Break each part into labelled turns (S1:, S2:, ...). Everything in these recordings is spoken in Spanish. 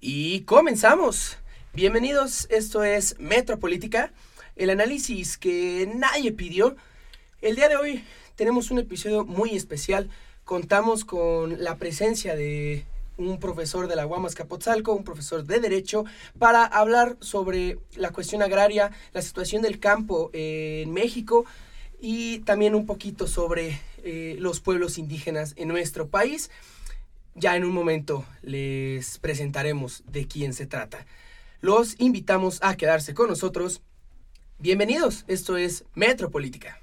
S1: Y comenzamos. Bienvenidos, esto es Metropolítica, el análisis que nadie pidió. El día de hoy tenemos un episodio muy especial. Contamos con la presencia de un profesor de la Guamas Capotzalco, un profesor de Derecho, para hablar sobre la cuestión agraria, la situación del campo en México y también un poquito sobre eh, los pueblos indígenas en nuestro país. Ya en un momento les presentaremos de quién se trata. Los invitamos a quedarse con nosotros. Bienvenidos, esto es Metropolítica.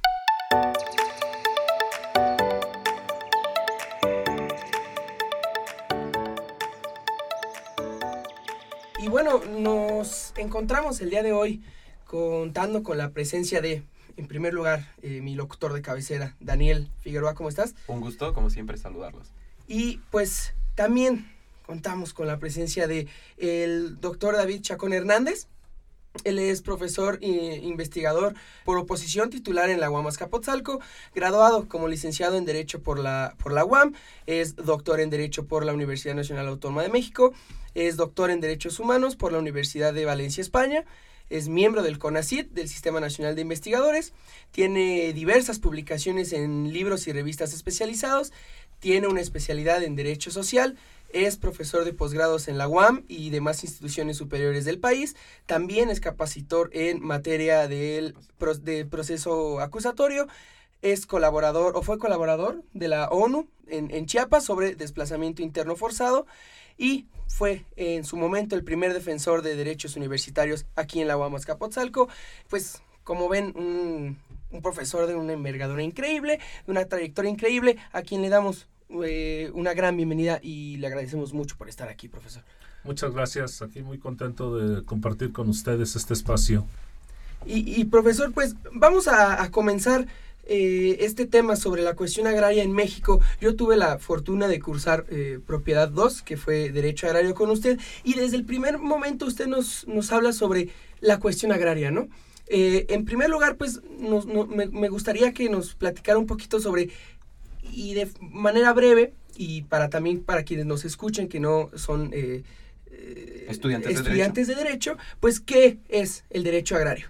S1: Y bueno, nos encontramos el día de hoy contando con la presencia de, en primer lugar, eh, mi locutor de cabecera, Daniel Figueroa. ¿Cómo estás?
S2: Un gusto, como siempre, saludarlos.
S1: Y pues también contamos con la presencia de el doctor David Chacón Hernández. Él es profesor e investigador por oposición titular en la UAM Azcapotzalco, graduado como licenciado en Derecho por la, por la UAM, es doctor en Derecho por la Universidad Nacional Autónoma de México, es doctor en Derechos Humanos por la Universidad de Valencia, España, es miembro del CONACIT, del Sistema Nacional de Investigadores, tiene diversas publicaciones en libros y revistas especializados, tiene una especialidad en Derecho Social, es profesor de posgrados en la UAM y demás instituciones superiores del país. También es capacitor en materia del de proceso acusatorio. Es colaborador o fue colaborador de la ONU en, Chiapas sobre desplazamiento interno forzado y fue en su momento el primer defensor de derechos universitarios aquí en la UAM Azcapotzalco. Pues como ven, un profesor de una envergadura increíble, de una trayectoria increíble, a quien le damos eh, una gran bienvenida y le agradecemos mucho por estar aquí, profesor.
S3: Muchas gracias, aquí muy contento de compartir con ustedes este espacio.
S1: Y, profesor, pues vamos a, comenzar eh, este tema sobre la cuestión agraria en México. Yo tuve la fortuna de cursar eh, Propiedad 2, que fue Derecho Agrario con usted, y desde el primer momento usted nos, nos habla sobre la cuestión agraria, ¿no? en primer lugar, pues me, me, gustaría que nos platicara un poquito sobre y de manera breve, y para también para quienes nos escuchen que no son eh,
S2: eh, estudiantes,
S1: estudiantes de, derecho. pues ¿qué es el derecho agrario?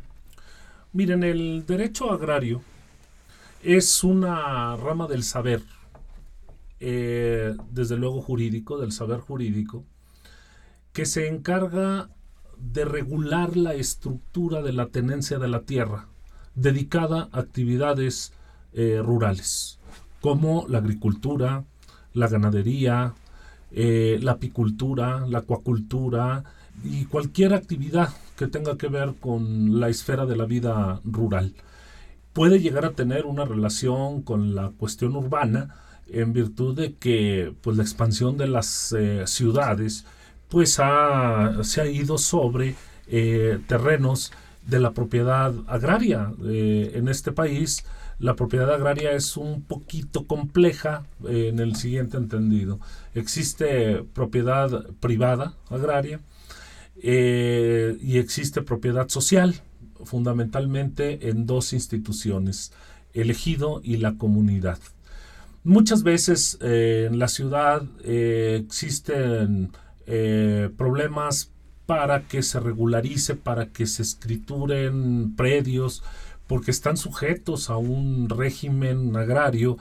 S3: Miren, el derecho agrario es una rama del saber, eh, desde luego jurídico, del saber jurídico, que se encarga de regular la estructura de la tenencia de la tierra, dedicada a actividades rurales como la agricultura, la ganadería, eh, la apicultura, la acuacultura y cualquier actividad que tenga que ver con la esfera de la vida rural. Puede llegar a tener una relación con la cuestión urbana en virtud de que pues, la expansión de las eh, ciudades pues se ha ido sobre eh, terrenos de la propiedad agraria en este país la propiedad agraria es un poquito compleja eh, en el siguiente entendido. Existe propiedad privada agraria eh, y existe propiedad social, fundamentalmente en dos instituciones, el ejido y la comunidad. Muchas veces eh, en la ciudad existen problemas para que se regularice, para que se escrituren predios, porque están sujetos a un régimen agrario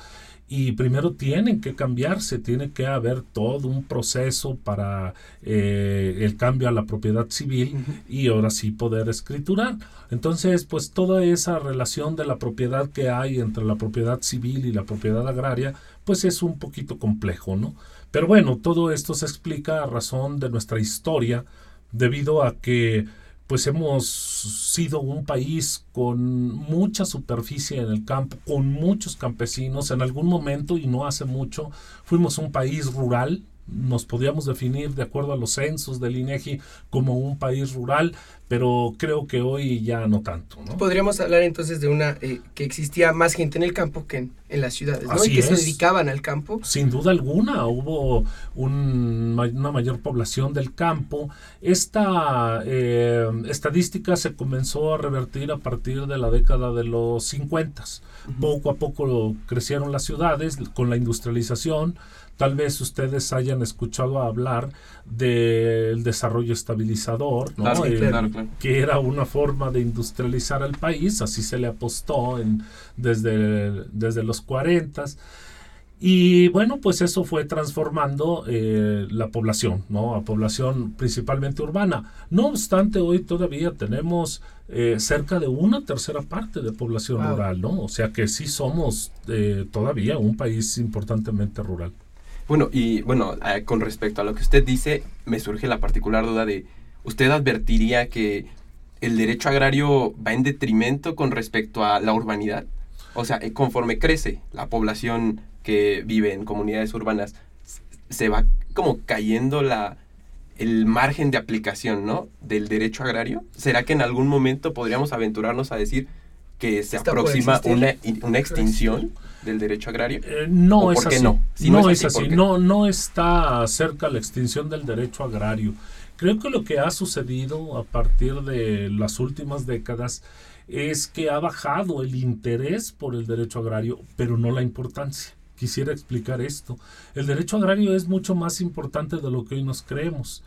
S3: y primero tienen que cambiarse, tiene que haber todo un proceso para eh, el cambio a la propiedad civil y ahora sí poder escriturar. Entonces, pues toda esa relación de la propiedad que hay entre la propiedad civil y la propiedad agraria, pues es un poquito complejo, ¿no? Pero bueno, todo esto se explica a razón de nuestra historia, debido a que pues hemos sido un país con mucha superficie en el campo, con muchos campesinos. En algún momento, y no hace mucho, fuimos un país rural, nos podíamos definir de acuerdo a los censos del INEGI como un país rural, pero creo que hoy ya no tanto.
S1: Podríamos hablar entonces de una eh, que existía más gente en el campo que en, las ciudades, ¿no? y que se dedicaban al campo.
S3: Sin duda alguna, hubo una mayor población del campo. Esta eh, estadística se comenzó a revertir a partir de la década de los 50. Poco a poco crecieron las ciudades con la industrialización Tal vez ustedes hayan escuchado hablar del desarrollo estabilizador, ¿no?
S2: Eh,
S3: que era una forma de industrializar al país, así se le apostó en, desde, desde los 40 y bueno, pues eso fue transformando eh, la población, ¿no? A población principalmente urbana. No obstante, hoy todavía tenemos eh, cerca de una tercera parte de población rural, ¿no? O sea que sí somos eh, todavía un país importantemente rural.
S2: Bueno, y bueno, con respecto a lo que usted dice, me surge la particular duda de, ¿usted advertiría que el derecho agrario va en detrimento con respecto a la urbanidad? O sea, conforme crece la población que vive en comunidades urbanas, se va como cayendo la, el margen de aplicación, ¿no? Del derecho agrario. ¿Será que en algún momento podríamos aventurarnos a decir que se aproxima una, una, extinción del derecho agrario?
S3: Eh, no, es así. no? no, es así. No, no está cerca la extinción del derecho agrario. Creo que lo que ha sucedido a partir de las últimas décadas es que ha bajado el interés por el derecho agrario, pero no la importancia quisiera explicar esto. El derecho agrario es mucho más importante de lo que hoy nos creemos.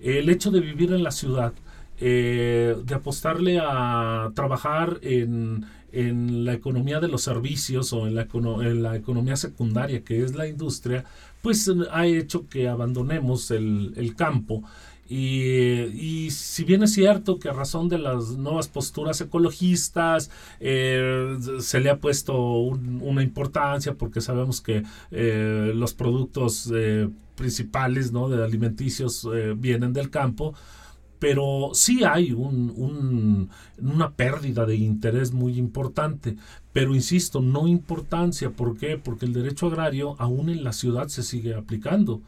S3: El hecho de vivir en la ciudad, eh, de apostarle a trabajar en, la economía de los servicios o en la, en economía secundaria, que es la industria, pues ha hecho que abandonemos el, el campo y, si bien es cierto que a razón de las nuevas posturas ecologistas eh, se le ha puesto una importancia porque sabemos que eh, los productos eh, principales ¿no? de alimenticios vienen del campo, pero sí hay un, una pérdida de interés muy importante. Pero insisto, no importancia. ¿Por qué? Porque el derecho agrario aún en la ciudad se sigue aplicando.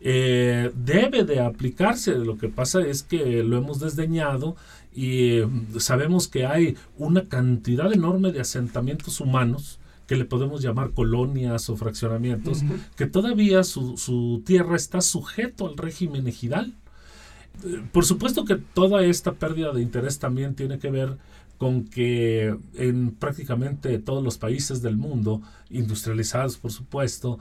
S3: Eh, debe de aplicarse. Lo que pasa es que lo hemos desdeñado y mm, sabemos que hay una cantidad enorme de asentamientos humanos que le podemos llamar colonias o fraccionamientos, que todavía su, tierra está sujeto al régimen ejidal. Por supuesto que toda esta pérdida de interés también tiene que ver con que en prácticamente todos los países del mundo, industrializados por supuesto,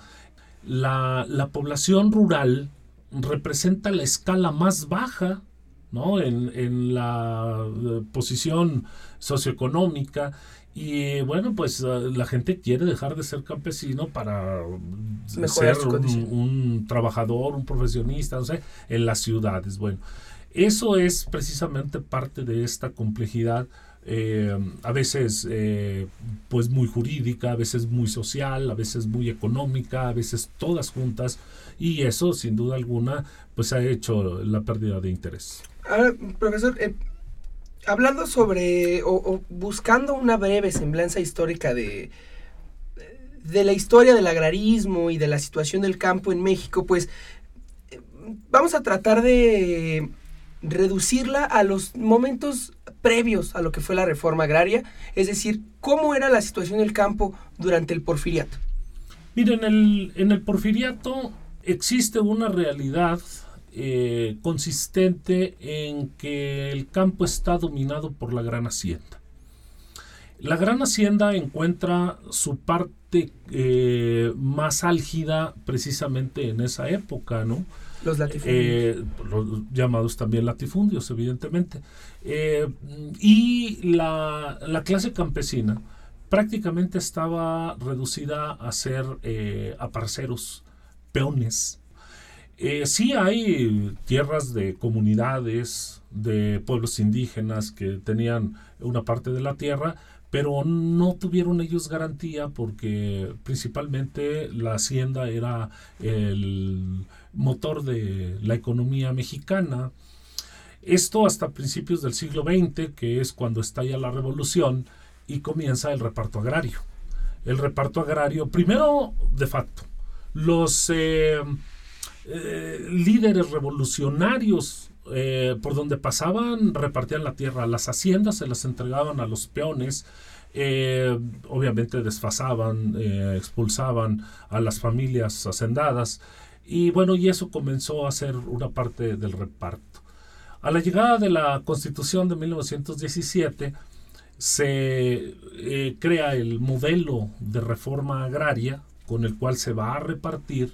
S3: la población rural representa la escala más baja ¿no? en, en la eh, posición socioeconómica y bueno, pues eh, la gente quiere dejar de ser campesino para ser un, un, trabajador, un profesionista, no sé, en las ciudades. Bueno, eso es precisamente parte de esta complejidad eh, a veces eh, pues muy jurídica, a veces muy social, a veces muy económica, a veces todas juntas y eso sin duda alguna pues ha hecho la pérdida de interés.
S1: Ahora, profesor, eh, hablando sobre o, buscando una breve semblanza histórica de, de la historia del agrarismo y de la situación del campo en México, pues vamos a tratar de reducirla a los momentos previos a lo que fue la reforma agraria, es decir, cómo era la situación del campo durante el porfiriato.
S3: Miren, en el, en el porfiriato existe una realidad eh, consistente en que el campo está dominado por la gran hacienda. La gran hacienda encuentra su parte eh, más álgida precisamente en esa época, ¿no?
S1: Los latifundios.
S3: Eh, los llamados también latifundios, evidentemente. Eh, y la, clase campesina prácticamente estaba reducida a ser aparceros, peones. Eh, sí hay tierras de comunidades, de pueblos indígenas que tenían una parte de la tierra, pero no tuvieron ellos garantía porque principalmente la hacienda era el motor de la economía mexicana. Esto hasta principios del siglo XX, que es cuando estalla la revolución y comienza el reparto agrario. El reparto agrario, primero de facto, los eh, eh, líderes revolucionarios eh, por donde pasaban repartían la tierra, las haciendas se las entregaban a los peones, obviamente desfasaban, expulsaban a las familias hacendadas y bueno, y eso comenzó a ser una parte del reparto. A la llegada de la Constitución de 1917 se eh, crea el modelo de reforma agraria con el cual se va a repartir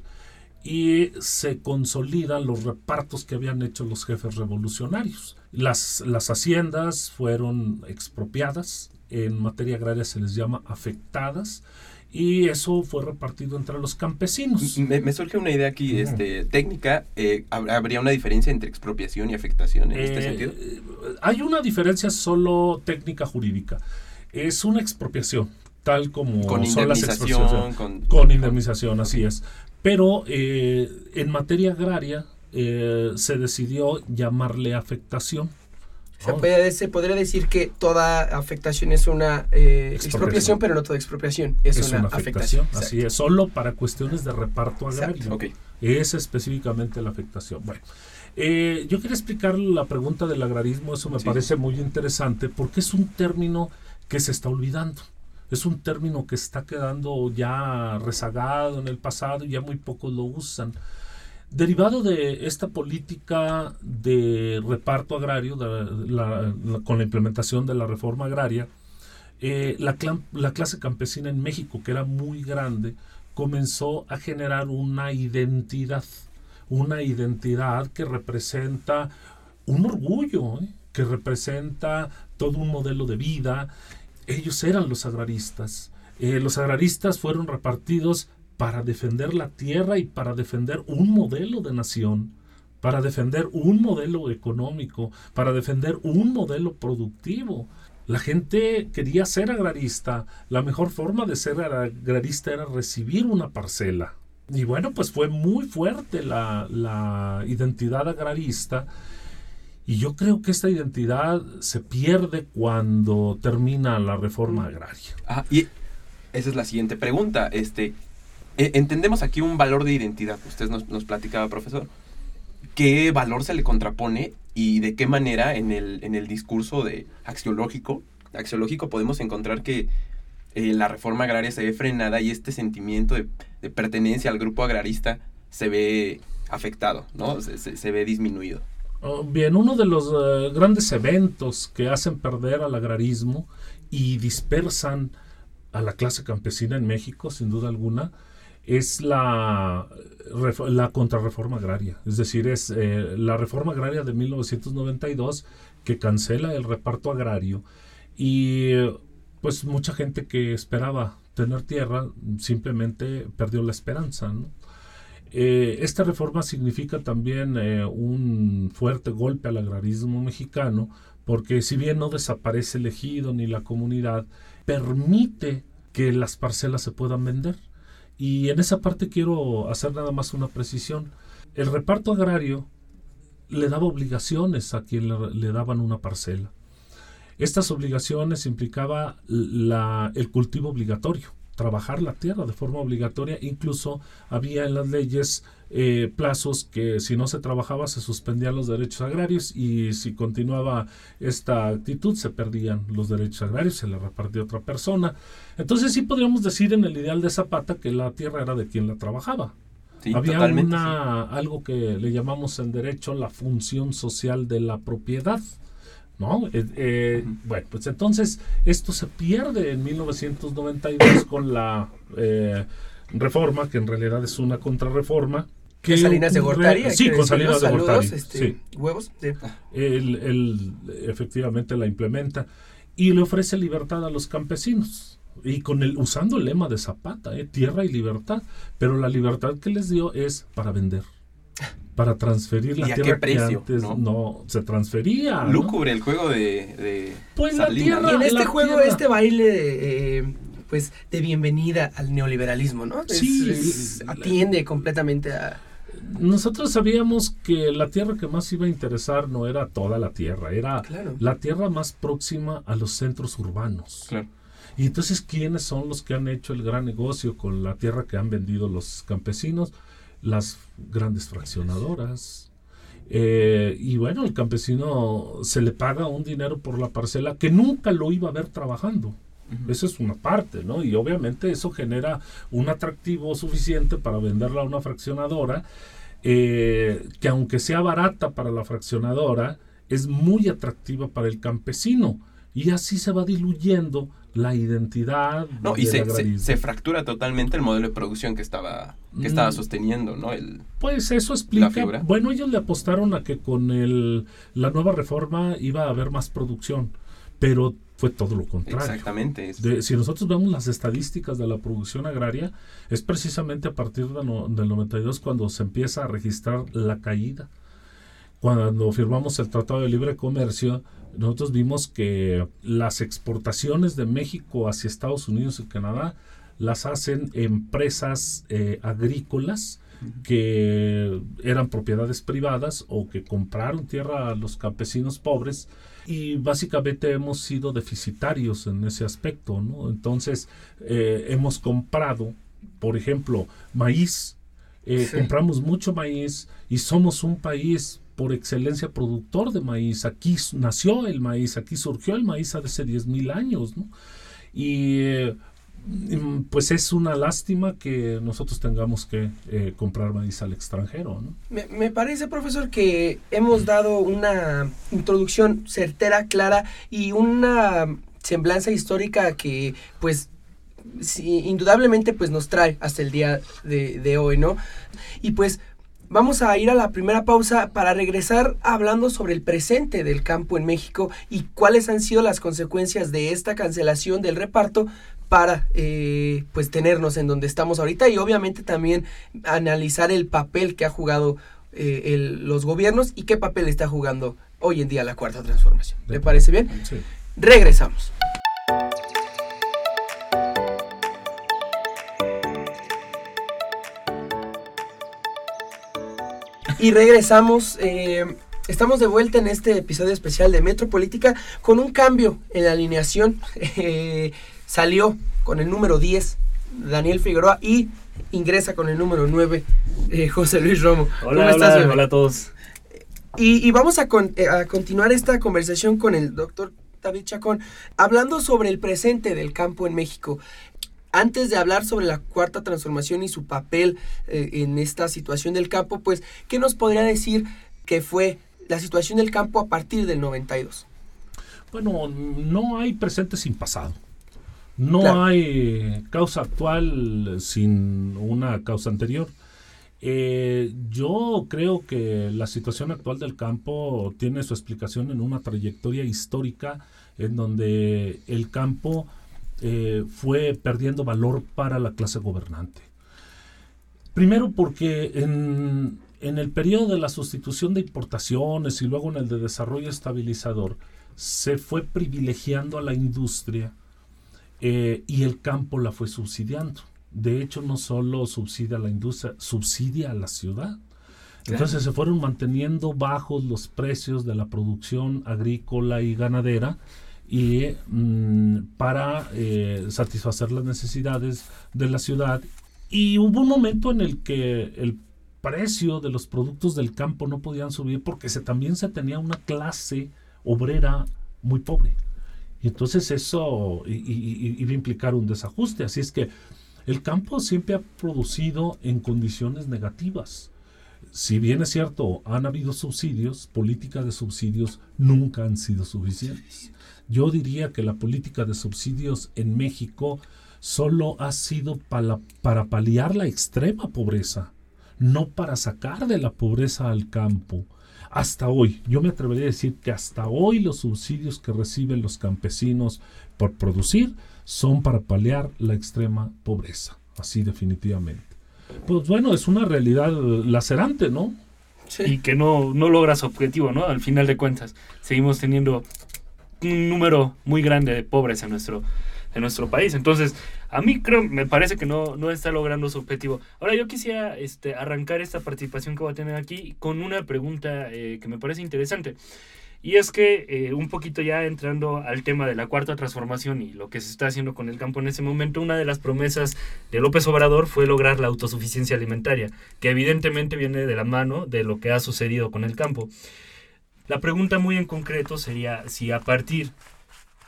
S3: y se consolidan los repartos que habían hecho los jefes revolucionarios. Las, las haciendas fueron expropiadas, en materia agraria se les llama afectadas, y eso fue repartido entre los campesinos.
S2: Me, surge una idea aquí este, técnica. Eh, ¿Habría una diferencia entre expropiación y afectación en este eh, sentido?
S3: Hay una diferencia solo técnica jurídica. Es una expropiación, tal como
S2: con
S3: son
S2: las expropiaciones.
S3: Con, con, indemnización, así es. Pero eh, en materia agraria se decidió llamarle afectación
S1: se, podría decir que toda afectación es una eh, expropiación. pero no toda expropiación es, una, afectación.
S3: Así es, solo para cuestiones de reparto agrario. Es específicamente la afectación. Bueno, eh, yo quería explicar la pregunta del agrarismo, eso me parece muy interesante, porque es un término que se está olvidando. Es un término que está quedando ya rezagado en el pasado y ya muy pocos lo usan. Derivado de esta política de reparto agrario, con la implementación de la reforma agraria, eh, la, la, clase campesina en México, que era muy grande, comenzó a generar una identidad, una identidad que representa un orgullo, ¿eh? que representa todo un modelo de vida. Ellos eran los agraristas. Eh, los agraristas fueron repartidos para defender la tierra y para defender un modelo de nación, para defender un modelo económico, para defender un modelo productivo. La gente quería ser agrarista. La mejor forma de ser agrarista era recibir una parcela. Y bueno, pues fue muy fuerte la, identidad agrarista. Y yo creo que esta identidad se pierde cuando termina la reforma agraria.
S2: Ah, y esa es la siguiente pregunta. Este, eh, entendemos aquí un valor de identidad. Usted nos, nos, platicaba, profesor. ¿Qué valor se le contrapone y de qué manera en el, en el discurso de axiológico, axiológico podemos encontrar que eh, la reforma agraria se ve frenada y este sentimiento de, pertenencia al grupo agrarista se ve afectado, ¿no? Se, ve disminuido.
S3: Oh, bien, uno de los eh, grandes eventos que hacen perder al agrarismo y dispersan a la clase campesina en México, sin duda alguna, es la, la contrarreforma agraria. Es decir, es eh, la reforma agraria de 1992 que cancela el reparto agrario y pues mucha gente que esperaba tener tierra simplemente perdió la esperanza. Eh, esta reforma significa también eh, un fuerte golpe al agrarismo mexicano porque si bien no desaparece el ejido ni la comunidad, permite que las parcelas se puedan vender. Y en esa parte quiero hacer nada más una precisión. El reparto agrario le daba obligaciones a quien le, daban una parcela. Estas obligaciones implicaba el cultivo obligatorio, trabajar la tierra de forma obligatoria. Incluso había en las leyes eh, plazos que si no se trabajaba se suspendían los derechos agrarios y si continuaba esta actitud se perdían los derechos agrarios, se le repartía a otra persona. Entonces sí podríamos decir en el ideal de Zapata que la tierra era de quien la trabajaba. Había una, algo que le llamamos en derecho la función social de la propiedad. ¿No? Eh, eh, bueno, pues entonces esto se pierde en 1992 con la reforma, que en realidad es una contrarreforma,
S1: que Salinas de Gortari.
S3: Sí, con Salinas de Gortari.
S1: Este, Huevos.
S3: Él, efectivamente la implementa y le ofrece libertad a los campesinos. Y con el, usando el lema de Zapata, eh, tierra y libertad. Pero la libertad que les dio es para vender. Para transferir la tierra que antes ¿no? se transfería.
S2: Lúcubre el juego de,
S1: pues la tierra, en este juego, este baile eh, pues de bienvenida al neoliberalismo, ¿no?
S3: Sí,
S1: atiende completamente a
S3: nosotros sabíamos que la tierra que más iba a interesar no era toda la tierra, era la tierra más próxima a los centros urbanos. Y entonces, ¿quiénes son los que han hecho el gran negocio con la tierra que han vendido los campesinos? Las grandes fraccionadoras. Eh, y bueno, el campesino se le paga un dinero por la parcela que nunca lo iba a ver trabajando. Eso es una parte, ¿no? Y obviamente eso genera un atractivo suficiente para venderla a una fraccionadora eh, que aunque sea barata para la fraccionadora, es muy atractiva para el campesino. Y así se va diluyendo la identidad.
S2: No, y se, se, fractura totalmente el modelo de producción que estaba que estaba
S3: Mm.
S2: sosteniendo, ¿no? El,
S3: Pues eso explica. Bueno, ellos le apostaron a que con el, la nueva reforma iba a haber más producción, pero fue todo lo contrario.
S2: exactamente.
S3: De- si nosotros vemos las estadísticas de la producción agraria, es precisamente a partir de no- del 92 cuando se empieza a registrar la caída. Cuando firmamos el Tratado de Libre Comercio, nosotros vimos que las exportaciones de México hacia Estados Unidos y Canadá las hacen empresas eh, agrícolas que eran propiedades privadas o que compraron tierra a los campesinos pobres y básicamente hemos sido deficitarios en ese aspecto, ¿no? Entonces eh, hemos comprado, por ejemplo, maíz, eh,
S1: Sí.
S3: compramos mucho maíz y somos un país por excelencia productor de maíz. Aquí nació el maíz, aquí surgió el maíz hace 10 mil años, ¿no? Y eh, mm, pues es una lástima que nosotros tengamos que eh, comprar maíz al extranjero, ¿no?
S1: Me, me parece, profesor, que hemos dado una introducción certera, clara y una semblanza histórica que, pues, indudablemente, pues, nos trae hasta el día de, de hoy, ¿no? Y pues, vamos a ir a la primera pausa para regresar hablando sobre el presente del campo en México y cuáles han sido las consecuencias de esta cancelación del reparto para eh, pues tenernos en donde estamos ahorita y obviamente también analizar el papel que ha jugado eh, el- los gobiernos y qué papel está jugando hoy en día la cuarta transformación. ¿Le parece bien?
S3: Sí.
S1: Regresamos. Y regresamos. eh, estamos de vuelta en este episodio especial de Metropolítica con un cambio en la alineación. Eh, salió con el número 10 Daniel Figueroa y ingresa con el número 9 eh, José Luis Romo.
S4: Hola,
S1: ¿Cómo estás,
S4: hola, hola a todos.
S1: Y, y vamos a, con- a continuar esta conversación con el doctor David Chacón, hablando sobre el presente del campo en México. Antes de hablar sobre la cuarta transformación y su papel eh, en esta situación del campo, pues, ¿qué nos podría decir que fue la situación del campo a partir del 92?
S3: Bueno, no hay presente sin pasado. No
S1: Claro.
S3: hay causa actual sin una causa anterior. Eh, yo creo que la situación actual del campo tiene su explicación en una trayectoria histórica en donde el campo eh, fue perdiendo valor para la clase gobernante. Primero porque en, en el periodo de la sustitución de importaciones y luego en el de desarrollo estabilizador, se fue privilegiando a la industria eh, y el campo la fue subsidiando. De hecho, no solo subsidia a la industria, subsidia a la ciudad. Entonces se fueron manteniendo bajos los precios de la producción agrícola y ganadera y mm, para eh, satisfacer las necesidades de la ciudad. Y hubo un momento en el que el precio de los productos del campo no podían subir porque también se tenía una clase obrera muy pobre. Y entonces eso iba a implicar un desajuste. Así es que el campo siempre ha producido en condiciones negativas. Si bien es cierto, han habido subsidios, políticas de subsidios nunca han sido suficientes. Yo diría que la política de subsidios en México solo ha sido para, para paliar la extrema pobreza, no para sacar de la pobreza al campo. Hasta hoy, yo me atrevería a decir que hasta hoy los subsidios que reciben los campesinos por producir son para paliar la extrema pobreza, así definitivamente. Pues bueno, es una realidad lacerante, ¿no?
S4: Y que no, no logra su objetivo, ¿no? Al final de cuentas, seguimos teniendo un número muy grande de pobres en nuestro, en nuestro país. Entonces, a mí creo, me parece que no, no está logrando su objetivo. Ahora, yo quisiera este, arrancar esta participación que voy a tener aquí con una pregunta eh, que me parece interesante. Y es que eh, un poquito ya entrando al tema de la cuarta transformación y lo que se está haciendo con el campo en ese momento, una de las promesas de López Obrador fue lograr la autosuficiencia alimentaria, que evidentemente viene de la mano de lo que ha sucedido con el campo. La pregunta muy en concreto sería si a partir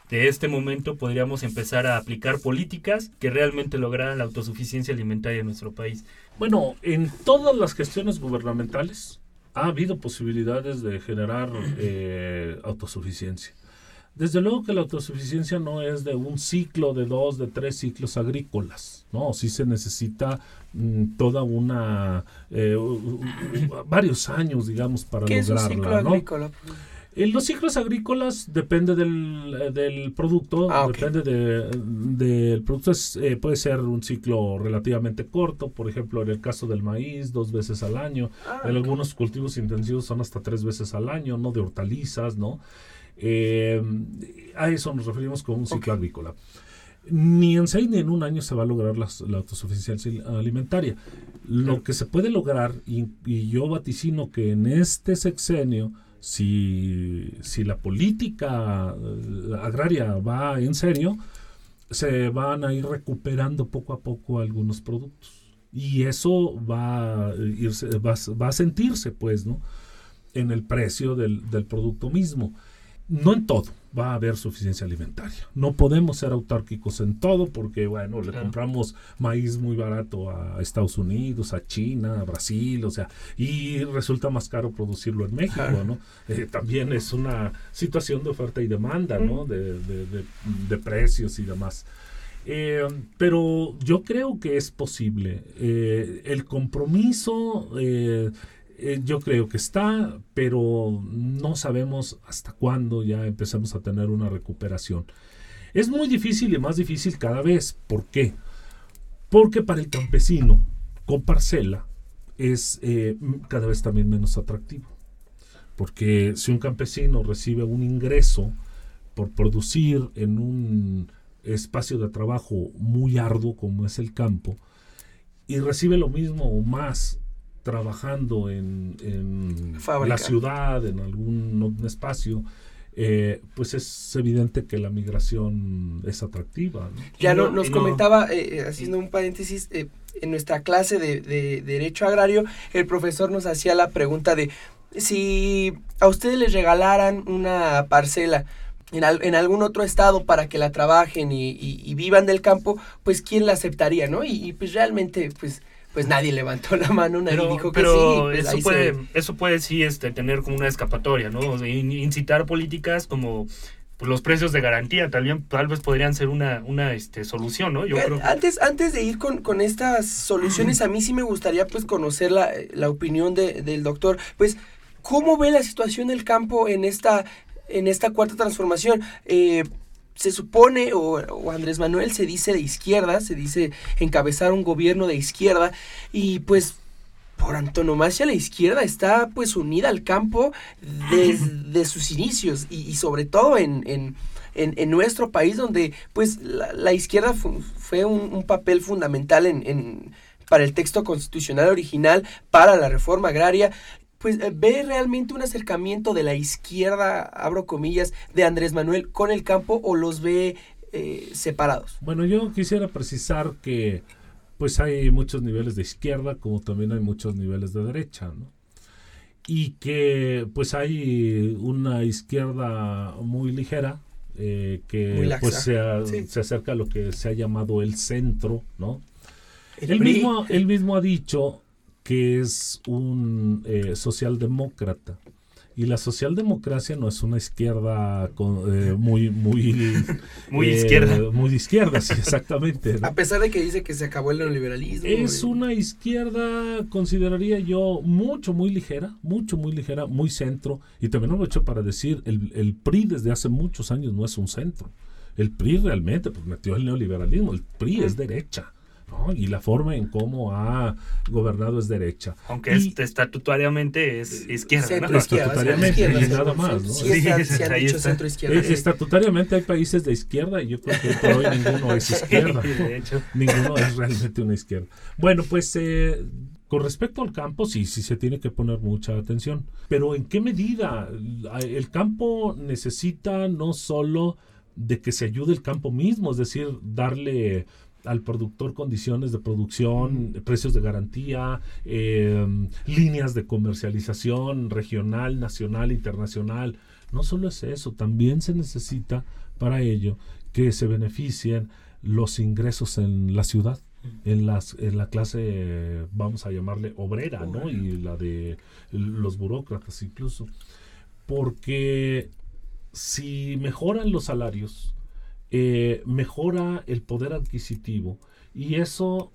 S4: de este momento podríamos empezar a aplicar políticas que realmente lograran la autosuficiencia alimentaria en nuestro país.
S3: Bueno, en todas las gestiones gubernamentales ha habido posibilidades de generar eh, autosuficiencia. Desde luego que la autosuficiencia no es de un ciclo, de dos, de tres ciclos agrícolas, ¿no? Sí se necesita mm, toda una, eh, varios años, digamos, para
S1: ¿Qué es un
S3: lograrla,
S1: ciclo
S3: ¿no?
S1: agrícola?
S3: En los ciclos agrícolas depende del, eh, del producto,
S1: Ah,
S3: depende de- del producto. Es, eh, puede ser un ciclo relativamente corto, por ejemplo, en el caso del maíz, dos veces al año.
S1: Ah,
S3: En algunos cultivos intensivos son hasta tres veces al año, no de hortalizas, ¿no? Eh, a eso nos referimos con un ciclo agrícola. Ni en seis ni en un año se va a lograr las- la, autosuficiencia alimentaria. Lo que se puede lograr, y, y yo vaticino que en este sexenio, si, si la política eh, agraria va en serio, se van a ir recuperando poco a poco algunos productos. Y eso va a, irse, va, va a sentirse, pues, ¿no? En el precio del, del producto mismo. No en todo va a haber suficiencia alimentaria. No podemos ser autárquicos en todo porque, bueno, le
S4: Claro.
S3: compramos maíz muy barato a Estados Unidos, a China, a Brasil, o sea, y resulta más caro producirlo en México,
S1: Claro.
S3: ¿no? Eh, también es una situación de oferta y demanda, ¿no? De, de- de- de precios y demás. Eh, pero yo creo que es posible. Eh, el compromiso, eh, yo creo que está, pero no sabemos hasta cuándo ya empezamos a tener una recuperación. Es muy difícil y más difícil cada vez. ¿Por qué? Porque para el campesino con parcela es eh, cada vez también menos atractivo. Porque si un campesino recibe un ingreso por producir en un espacio de trabajo muy arduo como es el campo y recibe lo mismo o más trabajando en, en la ciudad, en algún un espacio, eh, pues es evidente que la migración es atractiva. ¿no?
S1: Ya
S4: Y
S1: no,
S4: no-
S1: nos
S4: no-
S1: comentaba, eh, eh, haciendo un paréntesis, eh, en nuestra clase de, de Derecho Agrario, el profesor nos hacía la pregunta de si a ustedes les regalaran una parcela en, al- en algún otro estado para que la trabajen y, y- y vivan del campo, pues quién la aceptaría, ¿no? Y, y, pues realmente, pues, pues nadie levantó la mano, nadie
S4: Pero,
S1: dijo que
S4: pero
S1: sí. pues
S4: eso,
S1: se-
S4: puede, eso puede sí este, tener como una escapatoria, ¿no? O sea, in- incitar políticas como pues, los precios de garantía también tal vez podrían ser una, una este, solución, ¿no? Yo
S1: Eh,
S4: creo que-
S1: Antes, antes de ir con, con estas soluciones, a mí sí me gustaría pues conocer la, la opinión de- del doctor. Pues, ¿cómo ve la situación del campo en esta, en esta cuarta transformación? Eh, se supone, o, o Andrés Manuel se dice de izquierda, se dice encabezar un gobierno de izquierda, y pues por antonomasia la izquierda está pues unida al campo desde sus inicios y, sobre todo en, en, en- en nuestro país donde pues la, izquierda fu- fue un, un papel fundamental en, en- para el texto constitucional original, para la reforma agraria. Pues eh, ve realmente un acercamiento de la izquierda, abro comillas, de Andrés Manuel con el campo o los ve eh, separados.
S3: Bueno, yo quisiera precisar que pues hay muchos niveles de izquierda como también hay muchos niveles de derecha, ¿no? Y que pues hay una izquierda muy ligera eh, que pues se, a-
S1: Sí.
S3: se acerca a lo que se ha llamado el centro, ¿no?
S1: El
S3: Él mismo, él mismo ha dicho que es un eh, socialdemócrata. Y la socialdemocracia no es una izquierda con, eh, muy, muy...
S4: Muy
S3: eh,
S4: izquierda.
S3: Muy de izquierda, sí, exactamente. ¿no?
S1: A pesar de que dice que se acabó el neoliberalismo.
S3: Es
S1: y-
S3: una izquierda, consideraría yo, mucho, muy ligera, mucho, muy ligera, muy centro. Y también aprovecho para decir, el, el PRI desde hace muchos años no es un centro. El PRI realmente pues, metió el neoliberalismo. El PRI es derecha. ¿No? Y la forma en cómo ha gobernado es derecha.
S4: aunque
S3: y-
S4: estatutariamente es izquierda,
S1: Centro
S4: ¿no?
S3: Estatutariamente,
S1: centro
S3: y
S1: izquierda,
S3: nada más, ¿no?
S1: Sí, está-
S4: Sí,
S1: se han
S4: ahí
S1: dicho
S4: está.
S1: centro izquierda.
S3: Eh,
S1: sí.
S3: estatutariamente hay países de izquierda y yo creo que hoy por hoy ninguno es izquierda.
S4: Sí, de hecho.
S3: Ninguno es realmente una izquierda. Bueno, pues eh, con respecto al campo, sí, sí se tiene que poner mucha atención. Pero ¿en qué medida? El campo necesita no solo de que se ayude el campo mismo, es decir, darle al productor condiciones de producción, precios de garantía, eh, líneas de comercialización regional, nacional, internacional. No solo es eso, también se necesita para ello que se beneficien los ingresos en la ciudad, en, las, en la clase, vamos a llamarle obrera, ¿no? Y la de los burócratas incluso. Porque si mejoran los salarios, eh, mejora el poder adquisitivo y eso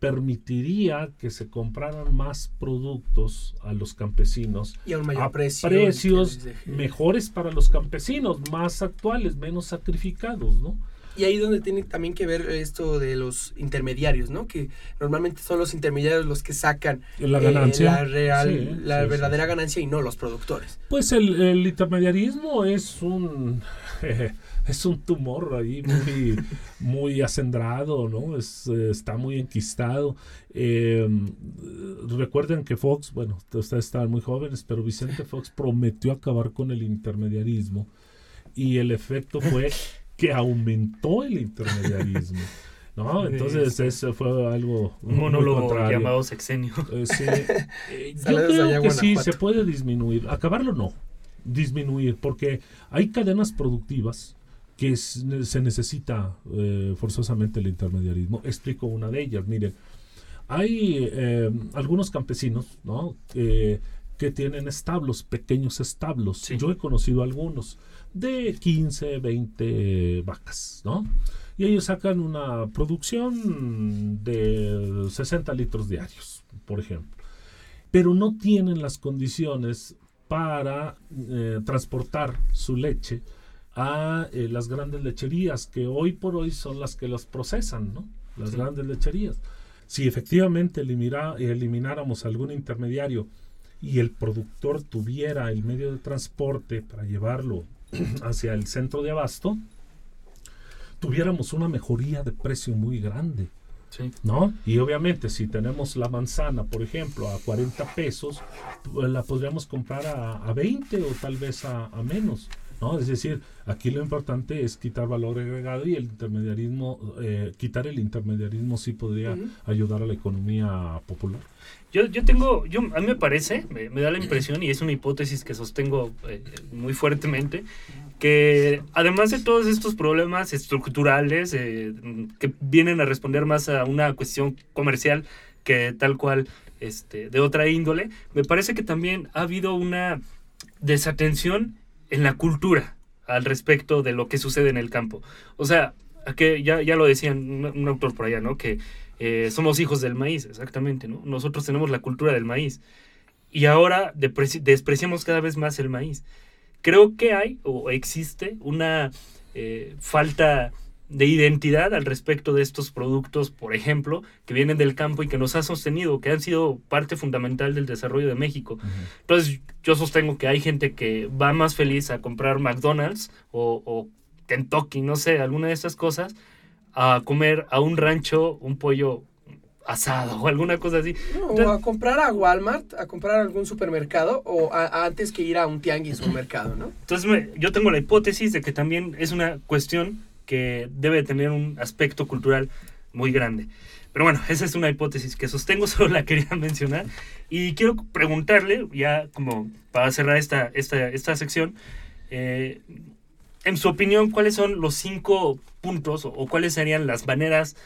S3: permitiría que se compraran más productos a los campesinos
S1: y a un mayor precio,
S3: precios mejores para los campesinos, más actuales, menos sacrificados, ¿no?
S1: Y ahí donde tiene también que ver esto de los intermediarios, ¿no? Que normalmente son los intermediarios los que sacan
S3: La
S1: eh,
S3: ganancia.
S1: la, real,
S3: Sí,
S1: la
S3: sí,
S1: verdadera
S3: sí.
S1: ganancia y no los productores.
S3: Pues el, el intermediarismo es un es un tumor ahí muy muy acendrado, ¿no? Es, eh, está muy enquistado. Eh, recuerden que Fox, bueno, ustedes estaban muy jóvenes, pero Vicente Fox prometió acabar con el intermediarismo y el efecto fue que aumentó el intermediarismo. ¿No? Entonces
S4: Sí.
S3: eso fue algo
S4: Un monólogo llamado Sexenio.
S3: Eh, sí. Eh, Yo creo que sí, se puede disminuir. Acabarlo no, disminuir, porque hay cadenas productivas que se necesita eh, forzosamente el intermediarismo. Explico una de ellas. Miren, hay eh, algunos campesinos, ¿no? Eh, que tienen establos, pequeños establos.
S4: Sí.
S3: Yo he conocido algunos de 15, 20 vacas, ¿no? Y ellos sacan una producción de 60 litros diarios, por ejemplo. Pero no tienen las condiciones para eh, transportar su leche a eh, las grandes lecherías, que hoy por hoy son las que las procesan, ¿no? Las
S4: Sí.
S3: grandes lecherías. Si efectivamente elimina- elimináramos algún intermediario y el productor tuviera el medio de transporte para llevarlo hacia el centro de abasto, tuviéramos una mejoría de precio muy grande.
S4: Sí.
S3: ¿no? Y obviamente si tenemos la manzana, por ejemplo, a 40 pesos, pues, la podríamos comprar a, a 20 o tal vez a, a menos, ¿no? Es decir, aquí lo importante es quitar valor agregado y el intermediarismo, eh, quitar el intermediarismo sí podría ayudar a la economía popular.
S4: Yo, yo tengo, yo, a mí me parece, me, me da la impresión, y es una hipótesis que sostengo eh, muy fuertemente, que además de todos estos problemas estructurales eh, que vienen a responder más a una cuestión comercial que tal cual este, de otra índole, me parece que también ha habido una desatención en la cultura al respecto de lo que sucede en el campo. O sea, que ya, ya lo decían un, autor por allá, ¿no? Que eh, somos hijos del maíz, exactamente, ¿no? Nosotros tenemos la cultura del maíz. Y ahora despreciamos cada vez más el maíz. Creo que hay o existe una eh, falta de identidad al respecto de estos productos, por ejemplo, que vienen del campo y que nos ha sostenido, que han sido parte fundamental del desarrollo de México. Entonces, yo sostengo que hay gente que va más feliz a comprar McDonald's o, o Kentucky, no sé, alguna de estas cosas, a comer a un rancho un pollo asado o alguna cosa así.
S1: No, o a comprar a Walmart, a comprar a algún supermercado o a- a antes que ir a un tianguis o un mercado, ¿no?
S4: Entonces, me- yo tengo la hipótesis de que también es una cuestión que debe tener un aspecto cultural muy grande. Pero bueno, esa es una hipótesis que sostengo, solo la quería mencionar. Y quiero preguntarle, ya como para cerrar esta, esta, esta sección, eh, en su opinión, ¿cuáles son los cinco puntos o, o cuáles serían las maneras,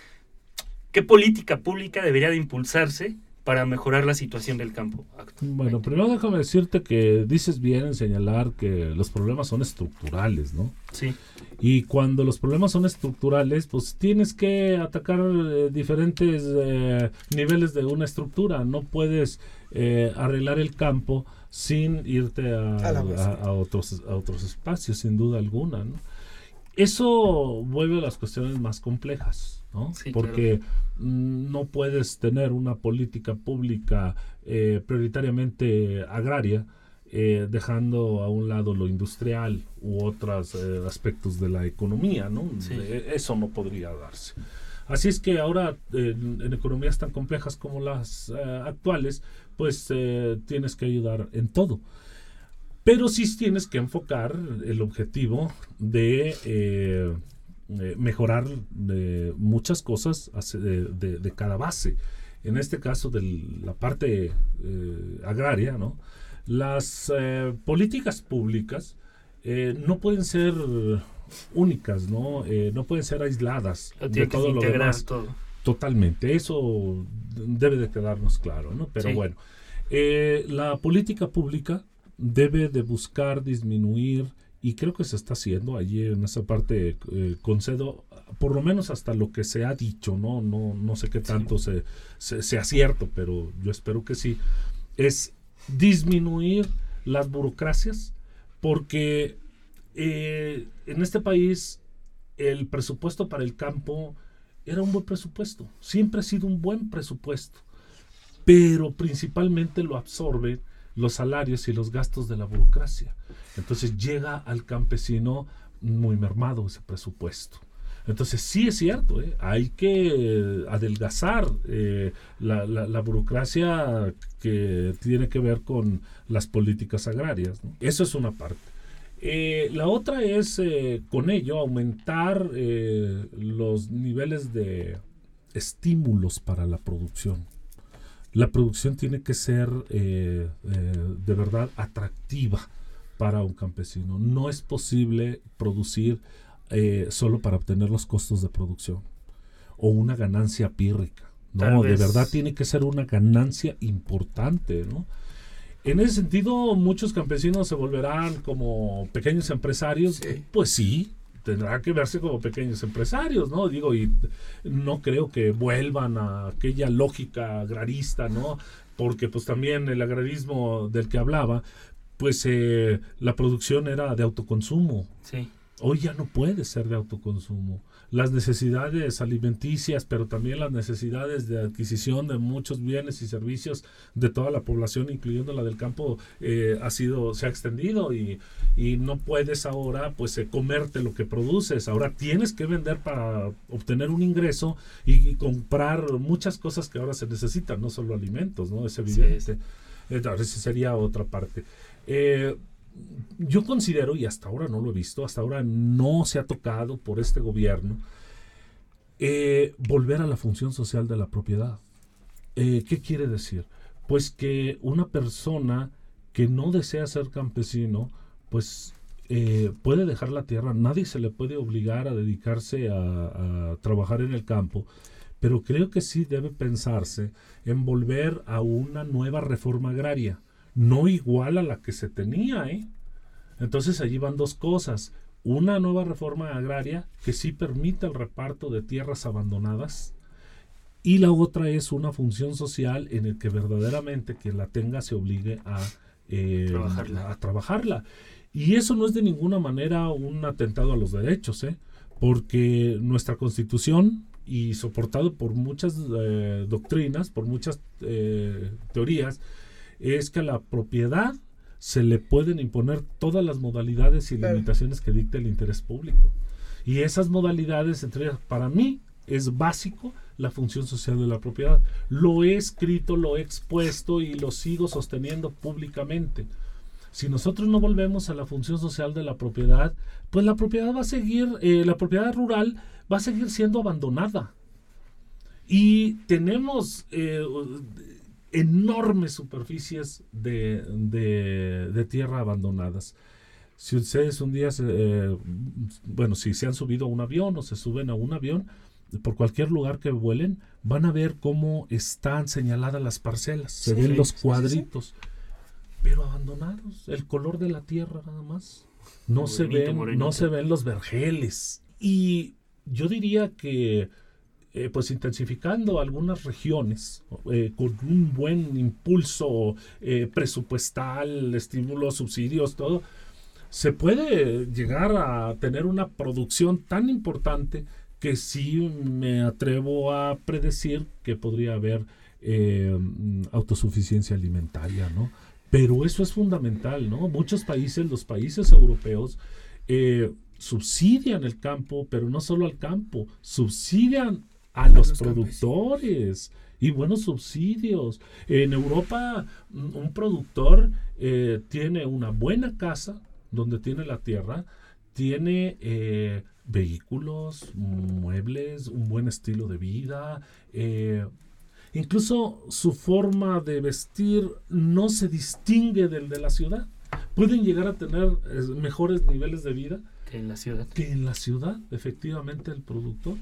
S4: qué política pública debería de impulsarse para mejorar la situación del campo?
S3: Bueno, primero déjame decirte que dices bien en señalar que los problemas son estructurales, ¿no?
S4: Sí,
S3: Y cuando los problemas son estructurales, pues tienes que atacar eh, diferentes eh, niveles de una estructura. No puedes eh, arreglar el campo sin irte a,
S1: A
S3: a- a otros, a otros espacios, sin duda alguna. ¿no? Eso vuelve a las cuestiones más complejas, ¿no?
S4: Sí,
S3: Porque mm, no puedes tener una política pública eh, prioritariamente agraria eh, dejando a un lado lo industrial u otros eh, aspectos de la economía, ¿no?
S4: Sí.
S3: Eso no podría darse. Así es que ahora en, en economías tan complejas como las actuales, pues tienes que ayudar en todo. Pero sí tienes que enfocar el objetivo de eh, mejorar eh, muchas cosas de, de- de cada base. En este caso de la parte eh, agraria, ¿no? Las eh, políticas públicas eh, no pueden ser únicas, ¿no? Eh, no pueden ser aisladas
S4: tiene
S3: de
S4: que
S3: todo lo
S4: integrar
S3: demás.
S4: todo.
S3: Totalmente, eso debe de quedarnos claro, ¿no? Pero
S4: Sí.
S3: bueno, la política pública debe de buscar disminuir y creo que se está haciendo allí en esa parte eh, concedo por lo menos hasta lo que se ha dicho no no no sé qué tanto se, se, sea cierto pero yo espero que sí es disminuir las burocracias porque eh, en este país el presupuesto para el campo era un buen presupuesto siempre ha sido un buen presupuesto pero principalmente lo absorbe los salarios y los gastos de la burocracia. Entonces llega al campesino muy mermado ese presupuesto. Entonces sí es cierto, ¿eh? hay que adelgazar eh, la, burocracia que tiene que ver con las políticas agrarias. Eso es una parte. Eh, la otra es con ello aumentar los niveles de estímulos para la producción la producción tiene que ser eh, eh, de verdad atractiva para un campesino. No es posible producir eh, solo para obtener los costos de producción o una ganancia pírrica. No, de verdad tiene que ser una ganancia importante, ¿no? En ese sentido, muchos campesinos se volverán como pequeños empresarios. Pues sí, tendrá que verse como pequeños empresarios, ¿no? Digo, y no creo que vuelvan a aquella lógica agrarista, ¿no? Porque pues también el agrarismo del que hablaba, pues eh, la producción era de autoconsumo.
S4: Sí.
S3: Hoy ya no puede ser de autoconsumo las necesidades alimenticias, pero también las necesidades de adquisición de muchos bienes y servicios de toda la población, incluyendo la del campo, eh, ha sido, se ha extendido y, y no puedes ahora pues eh, comerte lo que produces. Ahora tienes que vender para obtener un ingreso y, comprar muchas cosas que ahora se necesitan, no solo alimentos, ¿no? Es evidente. Entonces, esa sería otra parte. Eh, yo considero, y hasta ahora no lo he visto, hasta ahora no se ha tocado por este gobierno, eh, volver a la función social de la propiedad. Eh, ¿Qué quiere decir? Pues que una persona que no desea ser campesino, pues eh, puede dejar la tierra, nadie se le puede obligar a dedicarse a, a, trabajar en el campo, pero creo que sí debe pensarse en volver a una nueva reforma agraria no igual a la que se tenía. ¿eh? Entonces allí van dos cosas. Una nueva reforma agraria que sí permita el reparto de tierras abandonadas y la otra es una función social en el que verdaderamente quien la tenga se obligue a,
S4: eh, trabajarla.
S3: a trabajarla. Y eso no es de ninguna manera un atentado a los derechos, ¿eh? porque nuestra constitución, y soportado por muchas eh, doctrinas, por muchas eh, teorías, es que a la propiedad se le pueden imponer todas las modalidades y limitaciones que dicta el interés público. Y esas modalidades, entre ellas, para mí, es básico la función social de la propiedad. Lo he escrito, lo he expuesto y lo sigo sosteniendo públicamente. Si nosotros no volvemos a la función social de la propiedad, pues la propiedad va a seguir, eh, la propiedad rural va a seguir siendo abandonada. Y tenemos eh, enormes superficies de, tierra abandonadas. Si ustedes un día, eh, bueno, si se han subido a un avión o se suben a un avión, por cualquier lugar que vuelen, van a ver cómo están señaladas las parcelas, se ven los cuadritos, pero abandonados, el color de la tierra nada más. No se ven, no se ven los vergeles. Y yo diría que eh, pues intensificando algunas regiones eh, con un buen impulso eh, presupuestal, estímulos, subsidios, todo, se puede llegar a tener una producción tan importante que sí me atrevo a predecir que podría haber autosuficiencia alimentaria, ¿no? Pero eso es fundamental, ¿no? Muchos países, los países europeos, subsidian el campo, pero no solo al campo, subsidian a los, productores y buenos subsidios. En Europa un productor eh, tiene una buena casa donde tiene la tierra, tiene eh, vehículos, muebles, un buen estilo de vida. Eh, incluso su forma de vestir no se distingue del de la ciudad. Pueden llegar a tener mejores niveles de vida
S4: que en la ciudad.
S3: Que en la ciudad, efectivamente, el productor.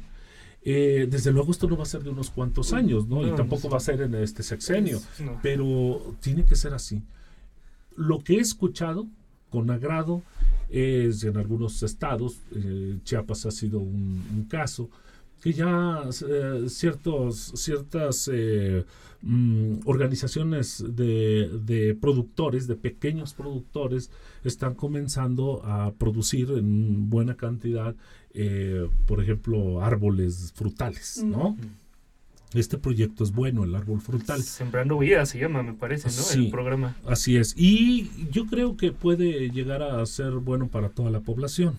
S3: Eh, desde luego esto no va a ser de unos cuantos años, ¿no? y tampoco va a ser en este sexenio, pero tiene que ser así. Lo que he escuchado con agrado es en algunos estados, eh, Chiapas ha sido un, un caso, que ya eh, ciertos, ciertas eh, mm, organizaciones de, de productores, de pequeños productores, están comenzando a producir en buena cantidad, eh, por ejemplo, árboles frutales, ¿no? Este proyecto es bueno, el árbol frutal.
S4: Sembrando vida se llama, me parece, ¿no?
S3: Sí.
S4: El programa.
S3: Así es. Y yo creo que puede llegar a ser bueno para toda la población.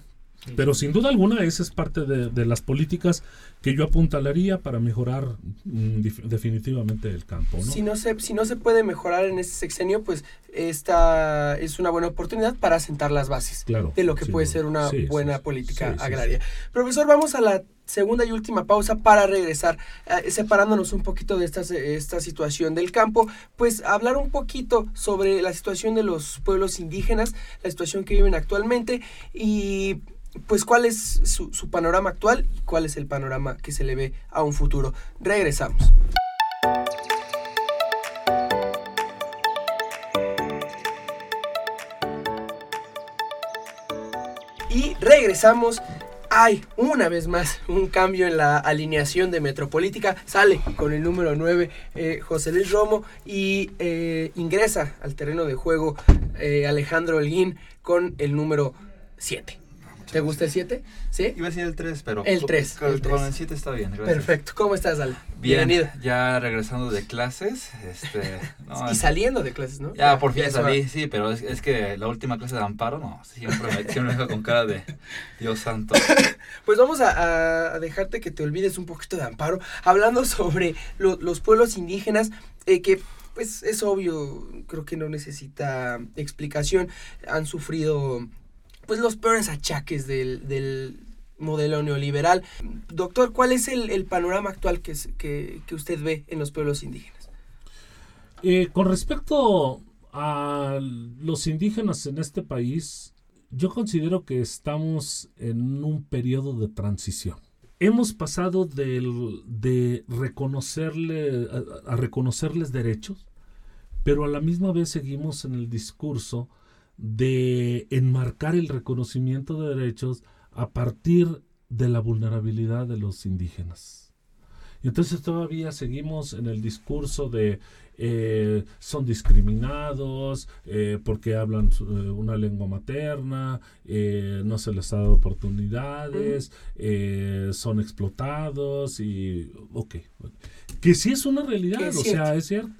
S3: Pero sin duda alguna, esa es parte de, de las políticas que yo apuntalaría para mejorar mm, definitivamente el campo. ¿no?
S1: Si no, se, si no se puede mejorar en este sexenio, pues esta es una buena oportunidad para sentar las bases
S3: Claro,
S1: de lo que puede
S3: duda.
S1: ser una
S3: Sí,
S1: buena
S3: sí.
S1: política
S3: sí,
S1: agraria. Profesor, vamos a la segunda y última pausa para regresar, eh, separándonos un poquito de esta, esta situación del campo, pues hablar un poquito sobre la situación de los pueblos indígenas, la situación que viven actualmente y pues cuál es su, su panorama actual y cuál es el panorama que se le ve a un futuro. Regresamos. Y regresamos. Hay una vez más un cambio en la alineación de Metropolítica. Sale con el número 9 eh, José Luis Romo y eh, ingresa al terreno de juego eh, Alejandro Holguín con el número 7. ¿Te gusta el 7? ¿Sí?
S5: Iba a decir el 3, pero
S1: El
S5: con-
S1: tres,
S5: con,
S1: el tres.
S5: con el 7 está bien. Gracias.
S1: Perfecto. ¿Cómo estás, Ale?
S5: Bien,
S1: Bienvenido.
S5: ya regresando de clases. Este, no,
S1: y saliendo de clases, ¿no?
S5: Ya, por fin
S1: va.
S5: salí, sí, pero es, es que la última clase de amparo, no, siempre me, siempre me deja con cara de Dios santo.
S1: Pues vamos a, a- a dejarte que te olvides un poquito de Amparo, hablando sobre lo- los pueblos indígenas, eh, que pues es obvio, creo que no necesita explicación, han sufrido pues los peores achaques del, del modelo neoliberal. Doctor, ¿cuál es el, el panorama actual que, que, que usted ve en los pueblos indígenas?
S3: Eh, con respecto a los indígenas en este país, yo considero que estamos en un periodo de transición. Hemos pasado del- de reconocerle, a reconocerles derechos, pero a la misma vez seguimos en el discurso de enmarcar el reconocimiento de derechos a partir de la vulnerabilidad de los indígenas. Y entonces todavía seguimos en el discurso de eh, son discriminados eh, porque hablan eh, una lengua materna, no se les ha dado oportunidades, son explotados y ok, que sí es una realidad, o sea, es cierto.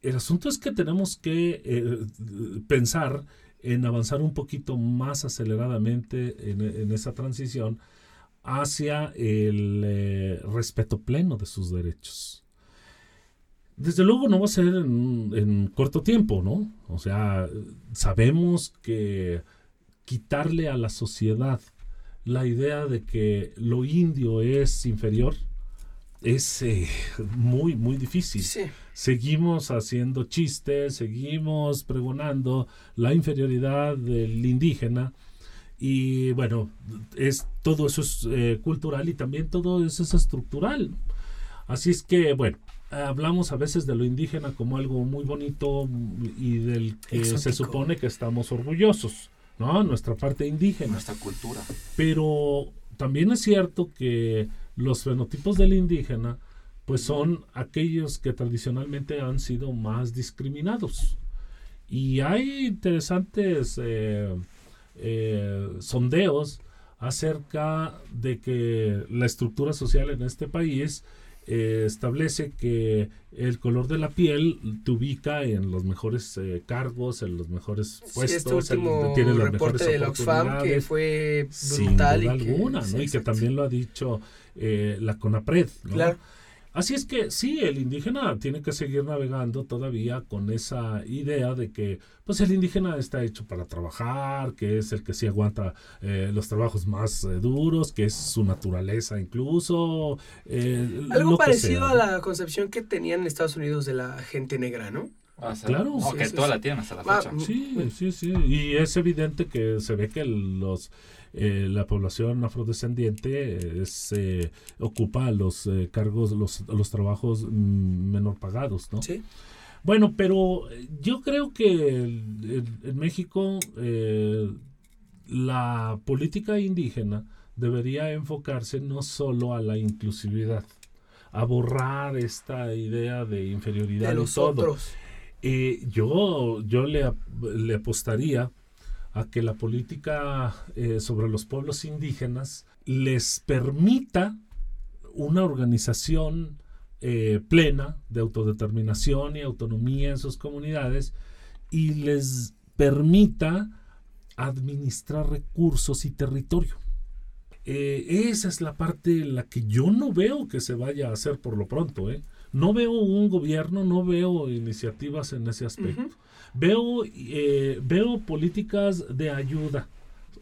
S3: El asunto es que tenemos que pensar en avanzar un poquito más aceleradamente en, esa transición hacia el eh, respeto pleno de sus derechos. Desde luego no va a ser en, en corto tiempo, ¿no? O sea, sabemos que quitarle a la sociedad la idea de que lo indio es inferior es eh, muy, muy difícil
S1: Sí.
S3: seguimos haciendo chistes, seguimos pregonando la inferioridad del indígena y bueno, es todo eso es eh, cultural y también todo eso es estructural. Así es que bueno, hablamos a veces de lo indígena como algo muy bonito y del que se supone que estamos orgullosos, ¿no? Nuestra parte indígena.
S2: Nuestra cultura.
S3: Pero también es cierto que los fenotipos del indígena pues son aquellos que tradicionalmente han sido más discriminados. Y hay interesantes eh, eh, sondeos acerca de que la estructura social en este país eh, establece que el color de la piel te ubica en los mejores eh, cargos, en los mejores
S1: Sí,
S3: puestos,
S1: este
S3: en
S1: último
S3: donde
S1: reporte
S3: mejores
S1: del Oxfam que fue
S3: sin
S1: brutal
S3: duda
S1: y que,
S3: alguna, ¿no?
S1: sí,
S3: y que también lo ha dicho eh, la CONAPRED, ¿no?
S1: Claro.
S3: Así es que sí, el indígena tiene que seguir navegando todavía con esa idea de que pues el indígena está hecho para trabajar, que es el que sí aguanta eh, los trabajos más eh, duros, que es su naturaleza incluso. eh,
S1: Algo parecido
S3: sea,
S1: a
S3: ¿no?
S1: la concepción que tenían en Estados Unidos de la gente negra, ¿no?
S5: Sea,
S3: Claro.
S1: Sí,
S5: que
S1: sí,
S5: toda
S1: sí.
S5: la tienen hasta la
S1: Ah,
S5: fecha.
S1: mm.
S3: Sí, sí, sí. Y es evidente que se ve que los eh, la población afrodescendiente eh, es, eh, ocupa los eh, cargos, los, los trabajos mm, menor pagados, ¿no?
S1: Sí.
S3: Bueno, pero yo creo que en México la política indígena debería enfocarse no solo a la inclusividad, a borrar esta idea de inferioridad
S1: De
S3: y
S1: los
S3: todo.
S1: otros.
S3: Eh, yo yo le apostaría a que la política eh, sobre los pueblos indígenas les permita una organización eh, plena de autodeterminación y autonomía en sus comunidades y les permita administrar recursos y territorio. Eh, esa es la parte en la que yo no veo que se vaya a hacer por lo pronto. ¿eh? No veo un gobierno, no veo iniciativas en ese aspecto. Veo, eh, veo políticas de ayuda,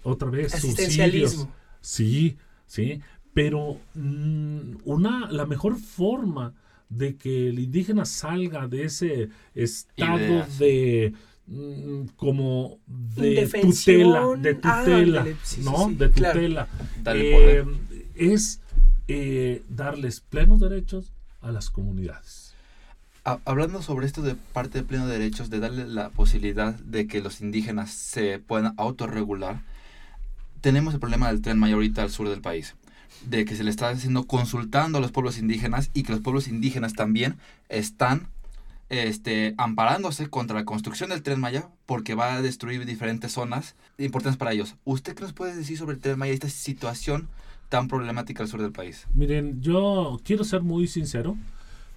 S3: otra vez, subsidios. Sí, sí, pero mm, una, la mejor forma de que el indígena salga de ese estado
S5: Ideas.
S3: de mm, como de tutela, de
S1: Ah,
S3: tutela,
S1: sí,
S3: ¿no?
S1: sí,
S3: de tutela. Eh, es eh, darles plenos derechos a las comunidades.
S5: Ha- Hablando sobre esto de parte de pleno derechos, de darle la posibilidad de que los indígenas se puedan autorregular, tenemos el problema del tren Maya al sur del país, de que se le está haciendo consultando a los pueblos indígenas y que los pueblos indígenas también están este, amparándose contra la construcción del tren Maya porque va a destruir diferentes zonas importantes para ellos. ¿Usted qué nos puede decir sobre el tren Maya esta situación tan problemática al sur del país?
S3: Miren, yo quiero ser muy sincero,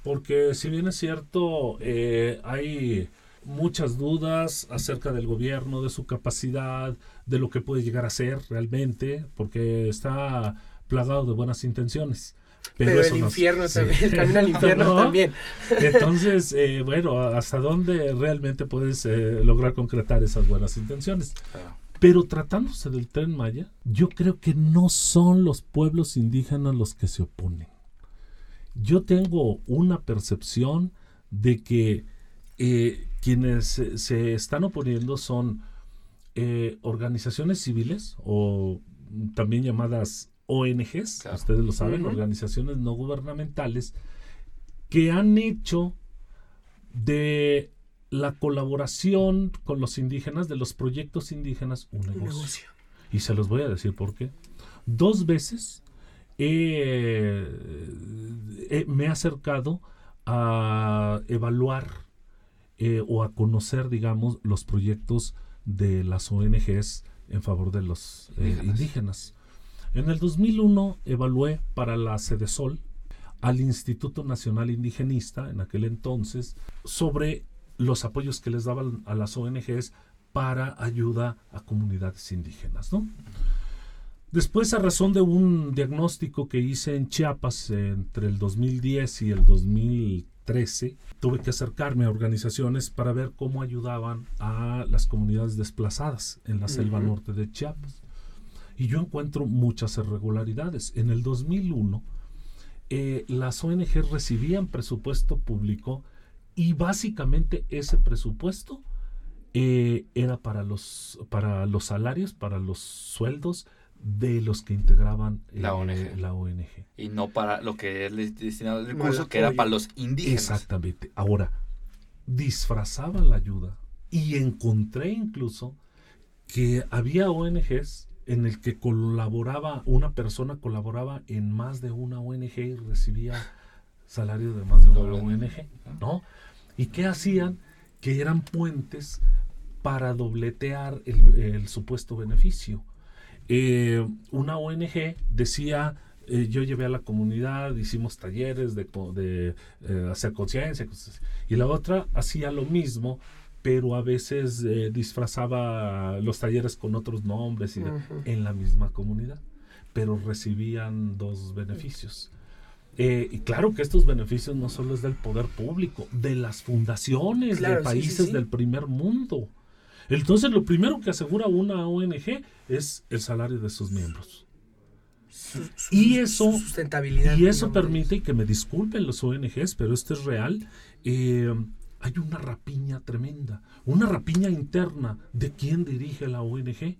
S3: porque si bien es cierto, eh, hay muchas dudas acerca del gobierno, de su capacidad, de lo que puede llegar a ser realmente, porque está plagado de buenas intenciones.
S1: Pero,
S3: eso
S1: el
S3: no-
S1: infierno
S3: sí.
S1: también, el camino al infierno
S3: ¿No?
S1: también.
S3: Entonces, eh, bueno, ¿hasta dónde realmente puedes eh, lograr concretar esas buenas intenciones? Pero tratándose del tren Maya, yo creo que no son los pueblos indígenas los que se oponen. Yo tengo una percepción de que eh, quienes se, están oponiendo son eh, organizaciones civiles o también llamadas ONGs,
S5: Claro.
S3: ustedes lo saben, organizaciones no gubernamentales, que han hecho de la colaboración con los indígenas, de los proyectos indígenas, un
S1: Un
S3: negocio.
S1: negocio.
S3: Y se los voy a decir por qué. Dos veces he- he- me he acercado a evaluar eh, o a conocer, digamos, los proyectos de las ONGs en favor de los eh,
S5: Indígenas.
S3: indígenas. En el 2001 evalué para la Sol al Instituto Nacional Indigenista, en aquel entonces, sobre los apoyos que les daban a las ONGs para ayuda a comunidades indígenas, ¿no? Después, a razón de un diagnóstico que hice en Chiapas entre el 2010 y el 2013, tuve que acercarme a organizaciones para ver cómo ayudaban a las comunidades desplazadas en la selva norte de Chiapas. Y yo encuentro muchas irregularidades. En el 2001, eh, las ONG recibían presupuesto público y básicamente ese presupuesto eh, era para los, para los salarios, para los sueldos de los que integraban eh,
S5: La ONG.
S3: la ONG.
S5: Y no para lo que es destinado el
S1: Mal
S5: recurso, que era para los indígenas.
S3: Exactamente. Ahora, disfrazaban la ayuda y encontré incluso que había ONGs en el que colaboraba, una persona colaboraba en más de una ONG y recibía salario de más de una
S5: Doble.
S3: ONG, ¿no? ¿Y qué hacían? Que eran puentes para dobletear el, el supuesto beneficio. Eh, una ONG decía, eh, yo llevé a la comunidad, hicimos talleres de, eh, hacer conciencia, y la otra hacía lo mismo, pero a veces eh, disfrazaba los talleres con otros nombres y de-
S1: Ujú.
S3: en la misma comunidad, pero recibían dos beneficios. Eh, y claro que estos beneficios no solo es del poder público, de las fundaciones
S1: Claro,
S3: de
S1: sí, sí,
S3: países
S1: sí.
S3: del primer mundo. Entonces lo primero que asegura una ONG es el salario de sus miembros.
S1: Su- su-
S3: Y eso-
S1: su sustentabilidad.
S3: Y eso permite, y que me disculpen los ONGs, pero esto es real, eh, hay una rapiña tremenda, una rapiña interna de quién dirige la ONG.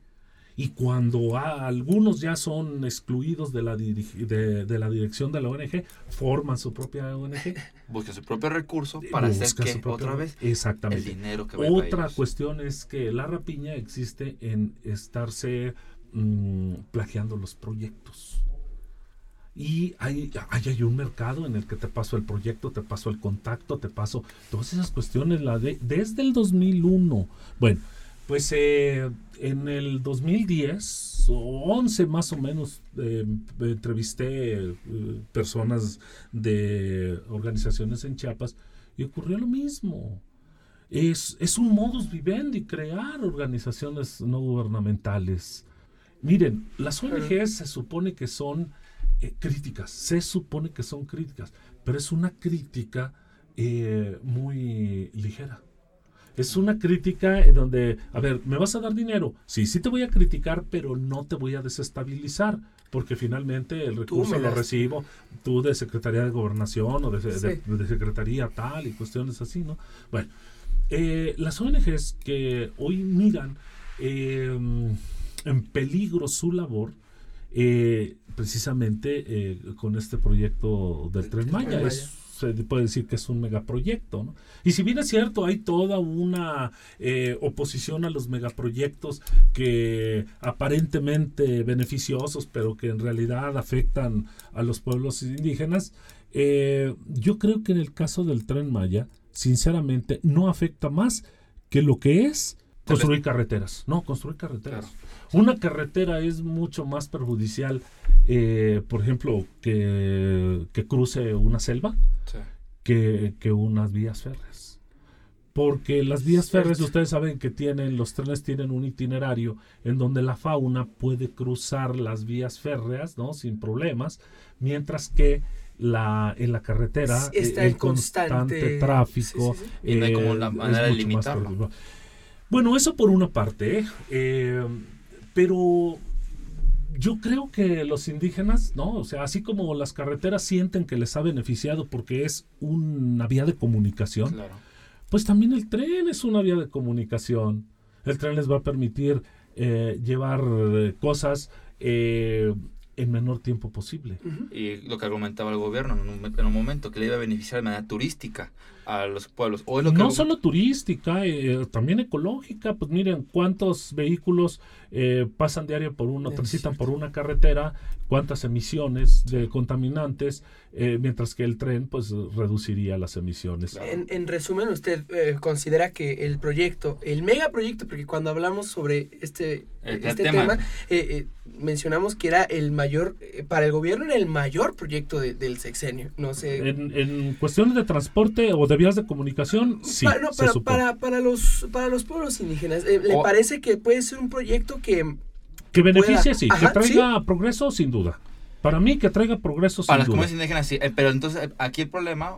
S3: Y cuando a- algunos ya son excluidos de la, de, de la dirección de la ONG, forman su propia ONG.
S5: Busca su propio recurso para hacer
S3: buscan
S5: que
S3: propio-
S5: otra vez
S3: Exactamente.
S5: el dinero que
S3: Otra cuestión es que la rapiña existe en estarse mm, plagiando los proyectos. Y hay, hay, hay un mercado en el que te paso el proyecto, te paso el contacto, te paso todas esas cuestiones la de, desde el 2001. Bueno, pues eh, en el 2010 o 11 más o menos eh, entrevisté eh, personas de organizaciones en Chiapas y ocurrió lo mismo. Es, es un modus vivendi crear organizaciones no gubernamentales. Miren, las ONGs se supone que son críticas, se supone que son críticas, pero es una crítica muy ligera. Es una crítica en donde, a ver, ¿me vas a dar dinero? Sí, sí te voy a criticar, pero no te voy a desestabilizar, porque finalmente el recurso lo recibo tú de Secretaría de Gobernación o de, de-
S1: Sí.
S3: de Secretaría tal y cuestiones así, ¿no? Bueno, eh, las ONGs que hoy miran eh, en peligro su labor, eh, precisamente eh, con este proyecto del Tren Maya, es- se puede decir que es un megaproyecto, ¿no? Y si bien es cierto, hay toda una eh, oposición a los megaproyectos que aparentemente beneficiosos, pero que en realidad afectan a los pueblos indígenas, eh, yo creo que en el caso del Tren Maya, sinceramente, no afecta más que lo que es construir carreteras. No, construir carreteras. Una carretera es mucho más perjudicial, eh, por ejemplo, que, que cruce una selva
S5: Sí.
S3: que, que unas vías férreas. Porque las vías férreas, ustedes saben que tienen, los trenes tienen un itinerario en donde la fauna puede cruzar las vías férreas, ¿no? Sin problemas, mientras que la, en la carretera
S1: Sí, está
S3: eh,
S1: en constante-
S3: tráfico.
S1: Sí, sí,
S5: Y no hay como
S3: eh,
S5: la manera de limitarlo.
S3: Bueno, eso por una parte, ¿eh? Eh, pero yo creo que los indígenas, ¿no? O sea, así como las carreteras sienten que les ha beneficiado porque es una vía de comunicación,
S5: Claro.
S3: pues también el tren es una vía de comunicación. El tren les va a permitir eh, llevar eh, cosas eh, en menor tiempo posible.
S5: Y lo que argumentaba el gobierno en un, en un momento, que le iba a beneficiar de manera turística a los pueblos. O es lo que
S3: No solo turística, eh, también ecológica. Pues miren cuántos vehículos eh, pasan diario por uno, transitan
S1: cierto.
S3: por una carretera, cuántas emisiones de contaminantes, eh, mientras que el tren pues reduciría las emisiones.
S1: En, en resumen, usted eh, considera que el proyecto, el megaproyecto, porque cuando hablamos sobre este,
S5: El
S1: este
S5: tema.
S1: tema, eh, eh, mencionamos que era el mayor, eh, para el gobierno era el mayor proyecto de- del sexenio. No sé.
S3: En, en cuestiones de transporte o de vías de comunicación, sí,
S1: Pa- no,
S3: se supone.
S1: para, para, los, para los pueblos indígenas, eh, ¿le
S5: O-
S1: parece que puede ser un proyecto que...
S3: Que beneficie,
S1: pueda-
S3: sí.
S1: Ajá,
S3: que traiga progreso, sin duda. Para mí, que traiga progreso,
S5: Para las
S3: sin duda.
S5: comunidades indígenas sí, eh, pero entonces eh, aquí el problema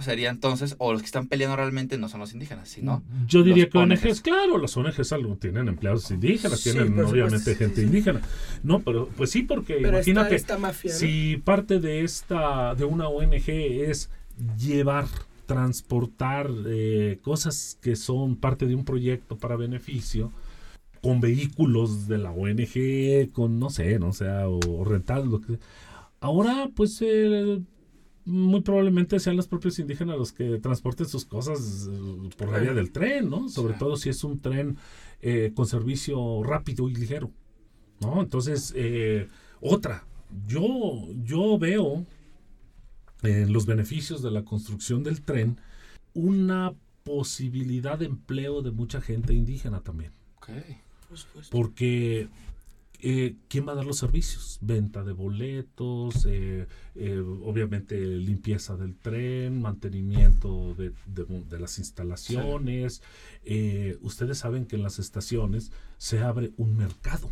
S5: sería entonces, o los que están peleando realmente no son los indígenas, sino
S3: Yo diría
S5: los
S3: que ONGs,
S5: ONGs.
S3: claro, las ONGs algo tienen empleados indígenas,
S1: Sí,
S3: tienen obviamente
S1: supuesto,
S3: gente
S1: sí, sí.
S3: indígena. No, pero pues sí, porque
S1: Pero esta,
S3: imagínate,
S1: esta mafia, ¿no?
S3: si parte de esta, de una ONG es llevar, transportar eh, cosas que son parte de un proyecto para beneficio, con vehículos de la ONG, con no sé, no sea, o rentados, lo que Ahora, pues, eh, muy probablemente sean los propios indígenas los que transporten sus cosas eh, por la vía del tren, ¿no? Sobre
S5: Sí.
S3: todo si es un tren eh, con servicio rápido y ligero, ¿no? Entonces, otra, yo, yo veo en los beneficios de la construcción del tren una posibilidad de empleo de mucha gente indígena también.
S1: Supuesto.
S3: Porque eh, ¿quién va a dar los servicios? Venta de boletos, eh, eh, obviamente limpieza del tren, mantenimiento de, de- de las instalaciones. Eh, ustedes saben que en las estaciones se abre un mercado.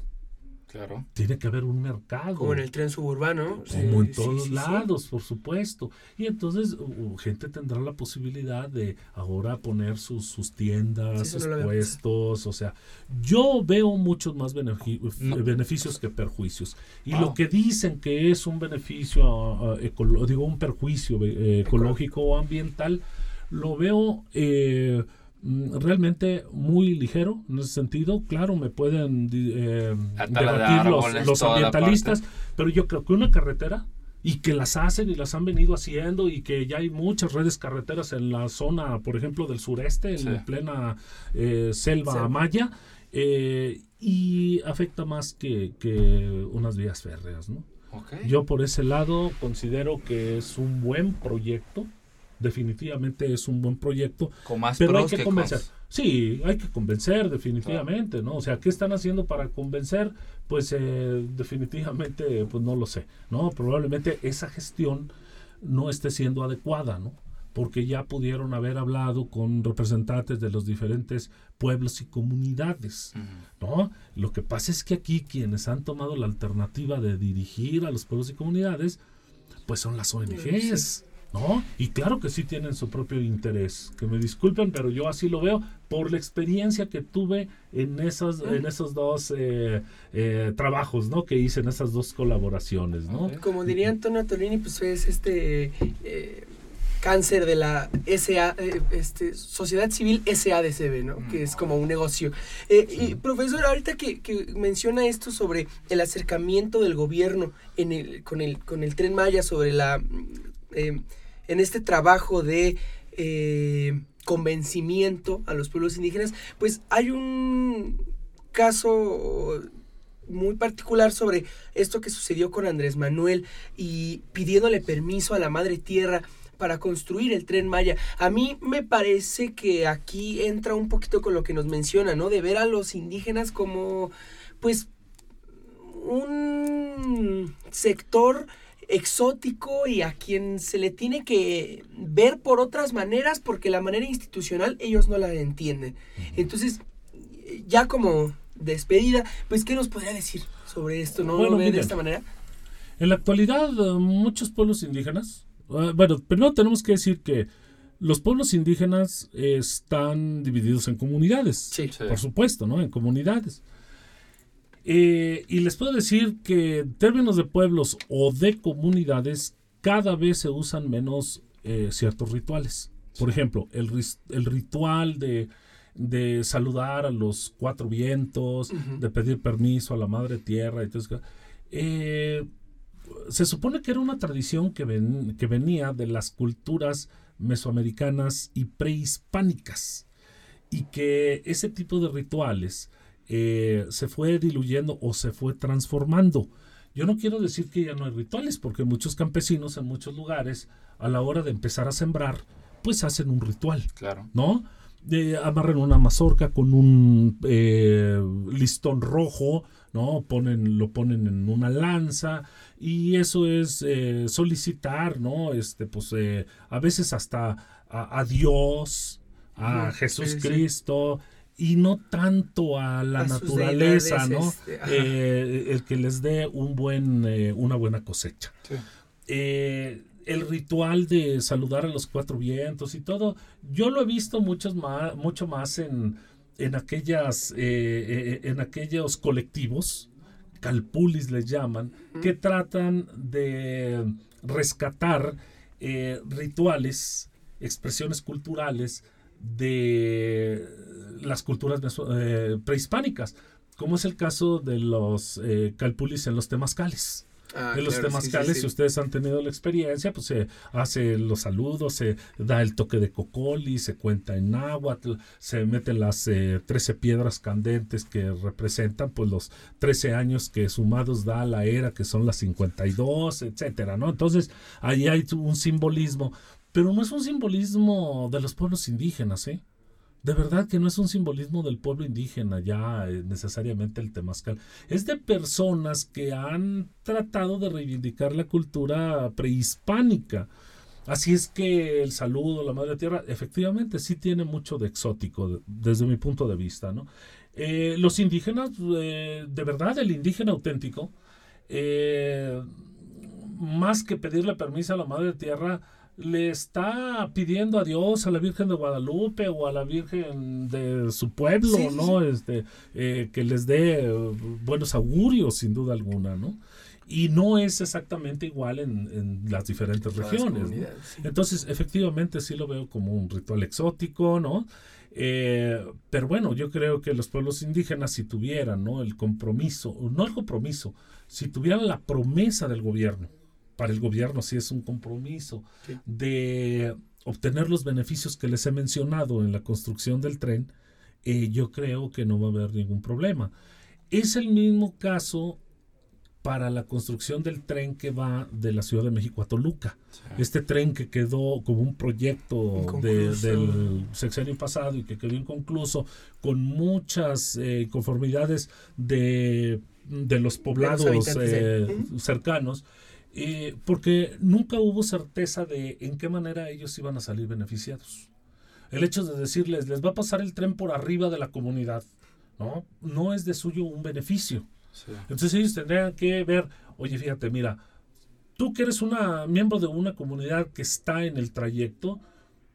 S5: Claro.
S3: Tiene que haber un mercado.
S1: Como en el tren suburbano.
S3: Como
S1: Sí,
S3: en todos
S1: sí, sí.
S3: lados, por supuesto. Y entonces uh, gente tendrá la posibilidad de ahora poner sus, sus tiendas, sus
S1: no
S3: puestos. O sea, yo veo muchos más
S5: No.
S3: beneficios que perjuicios. Y
S5: Wow.
S3: lo que dicen que es un beneficio, ecolo- digo, un perjuicio eh, ecológico o ambiental, lo veo eh, realmente muy ligero en ese sentido. Claro, me pueden eh,
S5: de
S3: debatir los, ambientalistas, pero yo creo que una carretera y que las hacen y las han venido haciendo y que ya hay muchas redes carreteras en la zona, por ejemplo, del sureste,
S5: Sí.
S3: en plena eh, selva
S1: Selva.
S3: maya, eh, y afecta más que, que unas vías férreas, ¿no?
S5: Ok.
S3: Yo por ese lado considero que es un buen proyecto, definitivamente es un buen proyecto,
S5: Con más
S3: pero hay que
S5: que
S3: convencer.
S5: cons.
S3: Sí, hay que convencer definitivamente, ¿no? O sea, ¿qué están haciendo para convencer? Pues eh, definitivamente, pues no lo sé, ¿no? Probablemente esa gestión no esté siendo adecuada, ¿no? Porque ya pudieron haber hablado con representantes de los diferentes pueblos y comunidades. ¿no? Lo que pasa es que aquí quienes han tomado la alternativa de dirigir a los pueblos y comunidades, pues son las ONGs, ¿no? Y claro que sí tienen su propio interés. Que me disculpen, pero yo así lo veo por la experiencia que tuve en esos, en esos dos eh, eh, trabajos, ¿no? Que hice en esas dos colaboraciones, ¿no?
S1: Como diría Antonio Tolini, pues es este eh, cáncer de la SA, este, Sociedad Civil SADCB, ¿no? Que es como un negocio. Eh,
S3: Sí.
S1: Y profesor, ahorita que, que menciona esto sobre el acercamiento del gobierno en el, con, el, con el tren Maya, sobre la... eh, en este trabajo de... eh, convencimiento a los pueblos indígenas, pues hay un caso muy particular sobre esto que sucedió con Andrés Manuel y pidiéndole permiso a la madre tierra para construir el tren Maya. A mí me parece que aquí entra un poquito con lo que nos menciona, ¿no? De ver a los indígenas como, pues, un sector exótico y a quien se le tiene que ver por otras maneras porque la manera institucional ellos no la entienden. Entonces, ya como despedida, pues, ¿qué nos podría decir sobre esto? ¿No
S3: Bueno,
S1: lo ve de
S3: miren.
S1: esta manera?
S3: En la actualidad, eh, muchos pueblos indígenas, eh, bueno, primero tenemos que decir que los pueblos indígenas eh, están divididos en comunidades.
S1: Sí.
S5: Sí.
S3: por supuesto, ¿no? En comunidades. Eh, y les puedo decir que en términos de pueblos o de comunidades, cada vez se usan menos eh, ciertos rituales. Por ejemplo, el, ritual de, de saludar a los cuatro vientos, de pedir permiso a la madre tierra. y todo eh, se supone que era una tradición que, ven- que venía de las culturas mesoamericanas y prehispánicas y que ese tipo de rituales eh, se fue diluyendo o se fue transformando. Yo no quiero decir que ya no hay rituales, porque muchos campesinos en muchos lugares, a la hora de empezar a sembrar, pues hacen un ritual.
S5: Claro.
S3: ¿no? De, amarran una mazorca con un eh, listón rojo, ¿no? Ponen, lo ponen en una lanza y eso es eh, solicitar, ¿no? Este, pues, eh, a veces hasta a, a Dios, a Jesús
S1: sí, sí.
S3: Cristo y no tanto a la
S1: A
S3: naturaleza, ¿no?
S1: este.
S3: Eh, el que les dé un buen, eh, una buena cosecha
S5: Sí.
S3: eh, el ritual de saludar a los cuatro vientos y todo, yo lo he visto muchos más, mucho más en, en aquellas, en aquellos colectivos, calpulis les llaman, que tratan de rescatar rituales, expresiones culturales de las culturas eh, prehispánicas, como es el caso de los eh, calpulis en los temazcales
S1: Ah,
S3: en los
S1: claro, sí,
S3: temazcales,
S1: sí, sí.
S3: si ustedes han tenido la experiencia, pues se hace los saludos, se da el toque de cocoli, se cuenta en náhuatl, se meten las eh, 13 piedras candentes que representan pues los 13 años que sumados da la era, que son las 52, etcétera, ¿no? Entonces, ahí hay un simbolismo, pero no es un simbolismo de los pueblos indígenas, ¿eh? De verdad que no es un simbolismo del pueblo indígena ya eh, necesariamente el temazcal. Es de personas que han tratado de reivindicar la cultura prehispánica. Así es que el saludo, la madre tierra, efectivamente sí tiene mucho de exótico de- desde mi punto de vista, ¿no? Eh, los indígenas, eh, de verdad, el indígena auténtico, más que pedirle permiso a la madre tierra, le está pidiendo a Dios, a la Virgen de Guadalupe o a la Virgen de su pueblo,
S1: Sí, sí,
S3: ¿no? Este, eh, que les dé eh, buenos augurios, sin duda alguna, ¿no? Y no es exactamente igual en, en las diferentes
S1: Todas
S3: regiones. ¿no?
S1: comunidades, sí.
S3: Entonces, efectivamente, sí lo veo como un ritual exótico, ¿no? Eh, pero bueno, yo creo que los pueblos indígenas, si tuvieran ¿no? el compromiso, no el compromiso, si tuvieran la promesa del gobierno, para el gobierno sí es un compromiso,
S1: Sí.
S3: de obtener los beneficios que les he mencionado en la construcción del tren, eh, yo creo que no va a haber ningún problema. Es el mismo caso para la construcción del tren que va de la Ciudad de México a Toluca. Este tren que quedó como un proyecto de- del sexenio pasado y que quedó inconcluso con muchas eh, conformidades de, de los poblados eh, cercanos, eh, porque nunca hubo certeza de en qué manera ellos iban a salir beneficiados. El hecho de decirles, les va a pasar el tren por arriba de la comunidad, ¿no? No es de suyo un beneficio.
S5: Sí.
S3: Entonces ellos tendrían que ver, oye, fíjate, mira, tú que eres una miembro de una comunidad que está en el trayecto,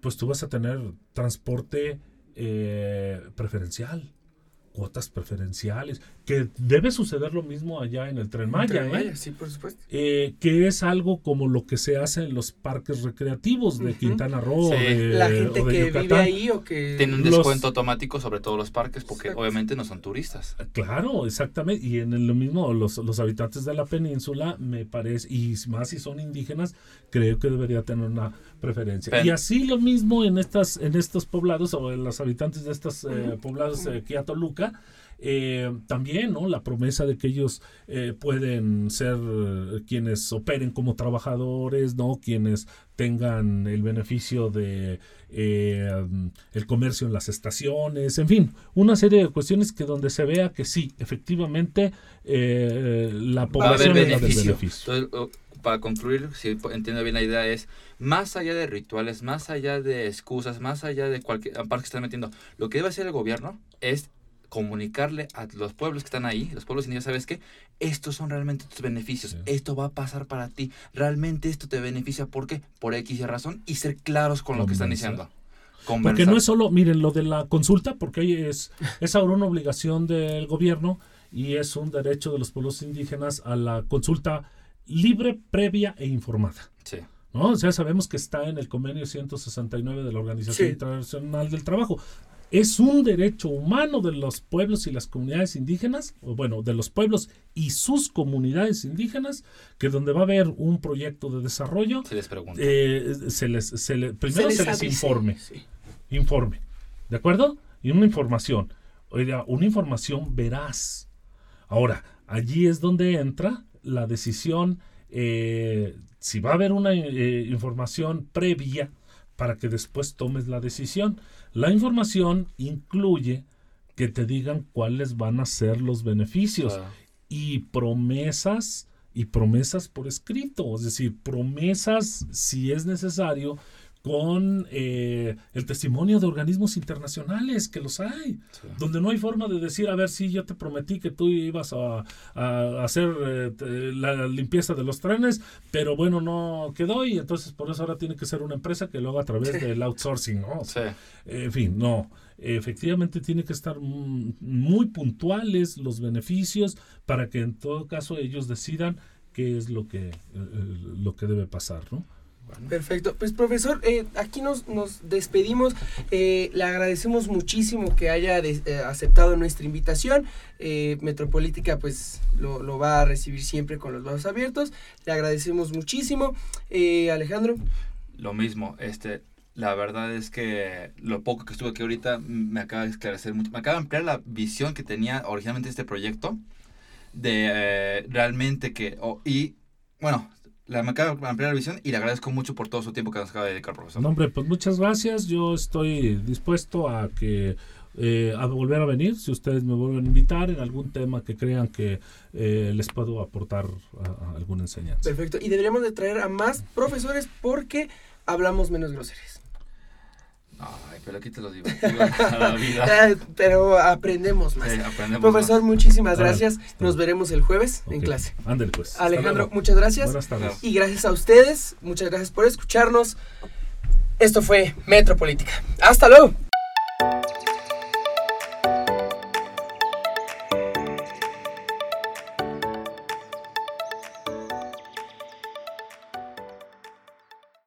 S3: pues tú vas a tener transporte eh, preferencial, cuotas preferenciales, que debe suceder lo mismo allá en el tren Maya,
S1: Tren
S3: ¿eh?
S1: Sí, por supuesto.
S3: Eh, que es algo como lo que se hace en los parques recreativos de. Quintana Roo,
S5: Sí.
S3: de-
S1: La gente
S3: o de
S1: que vive ahí o que...
S5: Tiene un
S3: Los-
S5: descuento automático sobre todos los parques porque
S1: Exacto.
S5: obviamente no son turistas.
S3: Claro, exactamente. Y en el- lo mismo, los, los habitantes de la península, me parece, y más si son indígenas, creo que debería tener una preferencia.
S5: Pen-
S3: y así lo mismo en estas, en estos poblados, o en los habitantes de estos eh, poblados eh, aquí a Toluca, eh, también, ¿no? La promesa de que ellos eh, pueden ser eh, quienes operen como trabajadores, ¿no? Quienes tengan el beneficio de eh, el comercio en las estaciones, en fin, una serie de cuestiones que donde se vea que sí, efectivamente, eh, la
S5: Va a haber
S3: población
S5: beneficio.
S3: beneficio.
S5: Entonces, para concluir, si entiendo bien la idea, es más allá de rituales, más allá de excusas, más allá de cualquier parte que están metiendo, lo que debe hacer el gobierno es comunicarle a los pueblos que están ahí, los pueblos indígenas, ¿sabes qué? Estos son realmente tus beneficios,
S3: Sí.
S5: esto va a pasar para ti, realmente esto te beneficia, ¿por qué? Por X y razón, y ser claros con lo que están
S3: Conversar.
S5: diciendo.
S3: Porque no es solo, miren, lo de la consulta, porque es, es ahora una obligación del gobierno y es un derecho de los pueblos indígenas a la consulta libre, previa e informada.
S5: Sí.
S3: ¿no? O sea, sabemos que está en el convenio 169 de la Organización
S1: Sí.
S3: Internacional del Trabajo. Es un derecho humano de los pueblos y las comunidades indígenas, o bueno, de los pueblos y sus comunidades indígenas, que donde va a haber un proyecto de desarrollo,
S5: Se les pregunta.
S3: eh, se les, se le- primero se les, informe,
S1: sí.
S3: informe, ¿de acuerdo? Y una información, oiga, una información veraz. Ahora, allí es donde entra la decisión, eh, si va a haber una eh, información previa para que después tomes la decisión. La información incluye que te digan cuáles van a ser los beneficios
S5: Claro.
S3: y promesas y promesas por escrito, es decir, promesas si es necesario con eh, el testimonio de organismos internacionales que los hay,
S5: Sí.
S3: donde no hay forma de decir, a ver si yo te prometí que tú ibas a, a hacer eh, la limpieza de los trenes, pero bueno, no quedó y entonces por eso ahora tiene que ser una empresa que lo haga a través
S1: Sí.
S3: del outsourcing, ¿no?
S5: Sí.
S3: En fin, no. Efectivamente tiene que estar muy puntuales los beneficios para que en todo caso ellos decidan qué es lo que, eh, eh, lo que debe pasar, ¿no?
S1: Perfecto. Pues profesor, eh, aquí nos, nos despedimos. Eh, le agradecemos muchísimo que haya eh, aceptado nuestra invitación. Metropolítica pues lo, lo va a recibir siempre con los brazos abiertos. Le agradecemos muchísimo. Alejandro.
S5: Lo mismo, este, la verdad es que lo poco que estuve aquí ahorita me acaba de esclarecer mucho, me acaba de ampliar la visión que tenía originalmente este proyecto, de realmente que, y bueno, la, me acaba de ampliar la visión y le agradezco mucho por todo su tiempo que nos acaba de dedicar, profesor.
S3: No, hombre, pues muchas gracias. Yo estoy dispuesto a que eh, a volver a venir si ustedes me vuelven a invitar en algún tema que crean que eh, les puedo aportar a- a alguna enseñanza.
S1: Perfecto. Y deberíamos de traer a más profesores porque hablamos menos groserías.
S5: Ay, pero aquí te lo digo, a la vida.
S1: Eh, Pero aprendemos más.
S5: Sí, aprendemos
S1: Profesor,
S5: más.
S1: muchísimas
S3: Ah,
S1: gracias.
S3: está
S1: Nos veremos el jueves en clase.
S3: Ándale, pues.
S1: Alejandro, muchas gracias.
S3: Buenas tardes.
S1: Y gracias a ustedes, muchas gracias por escucharnos. Esto fue Metropolítica. Hasta luego.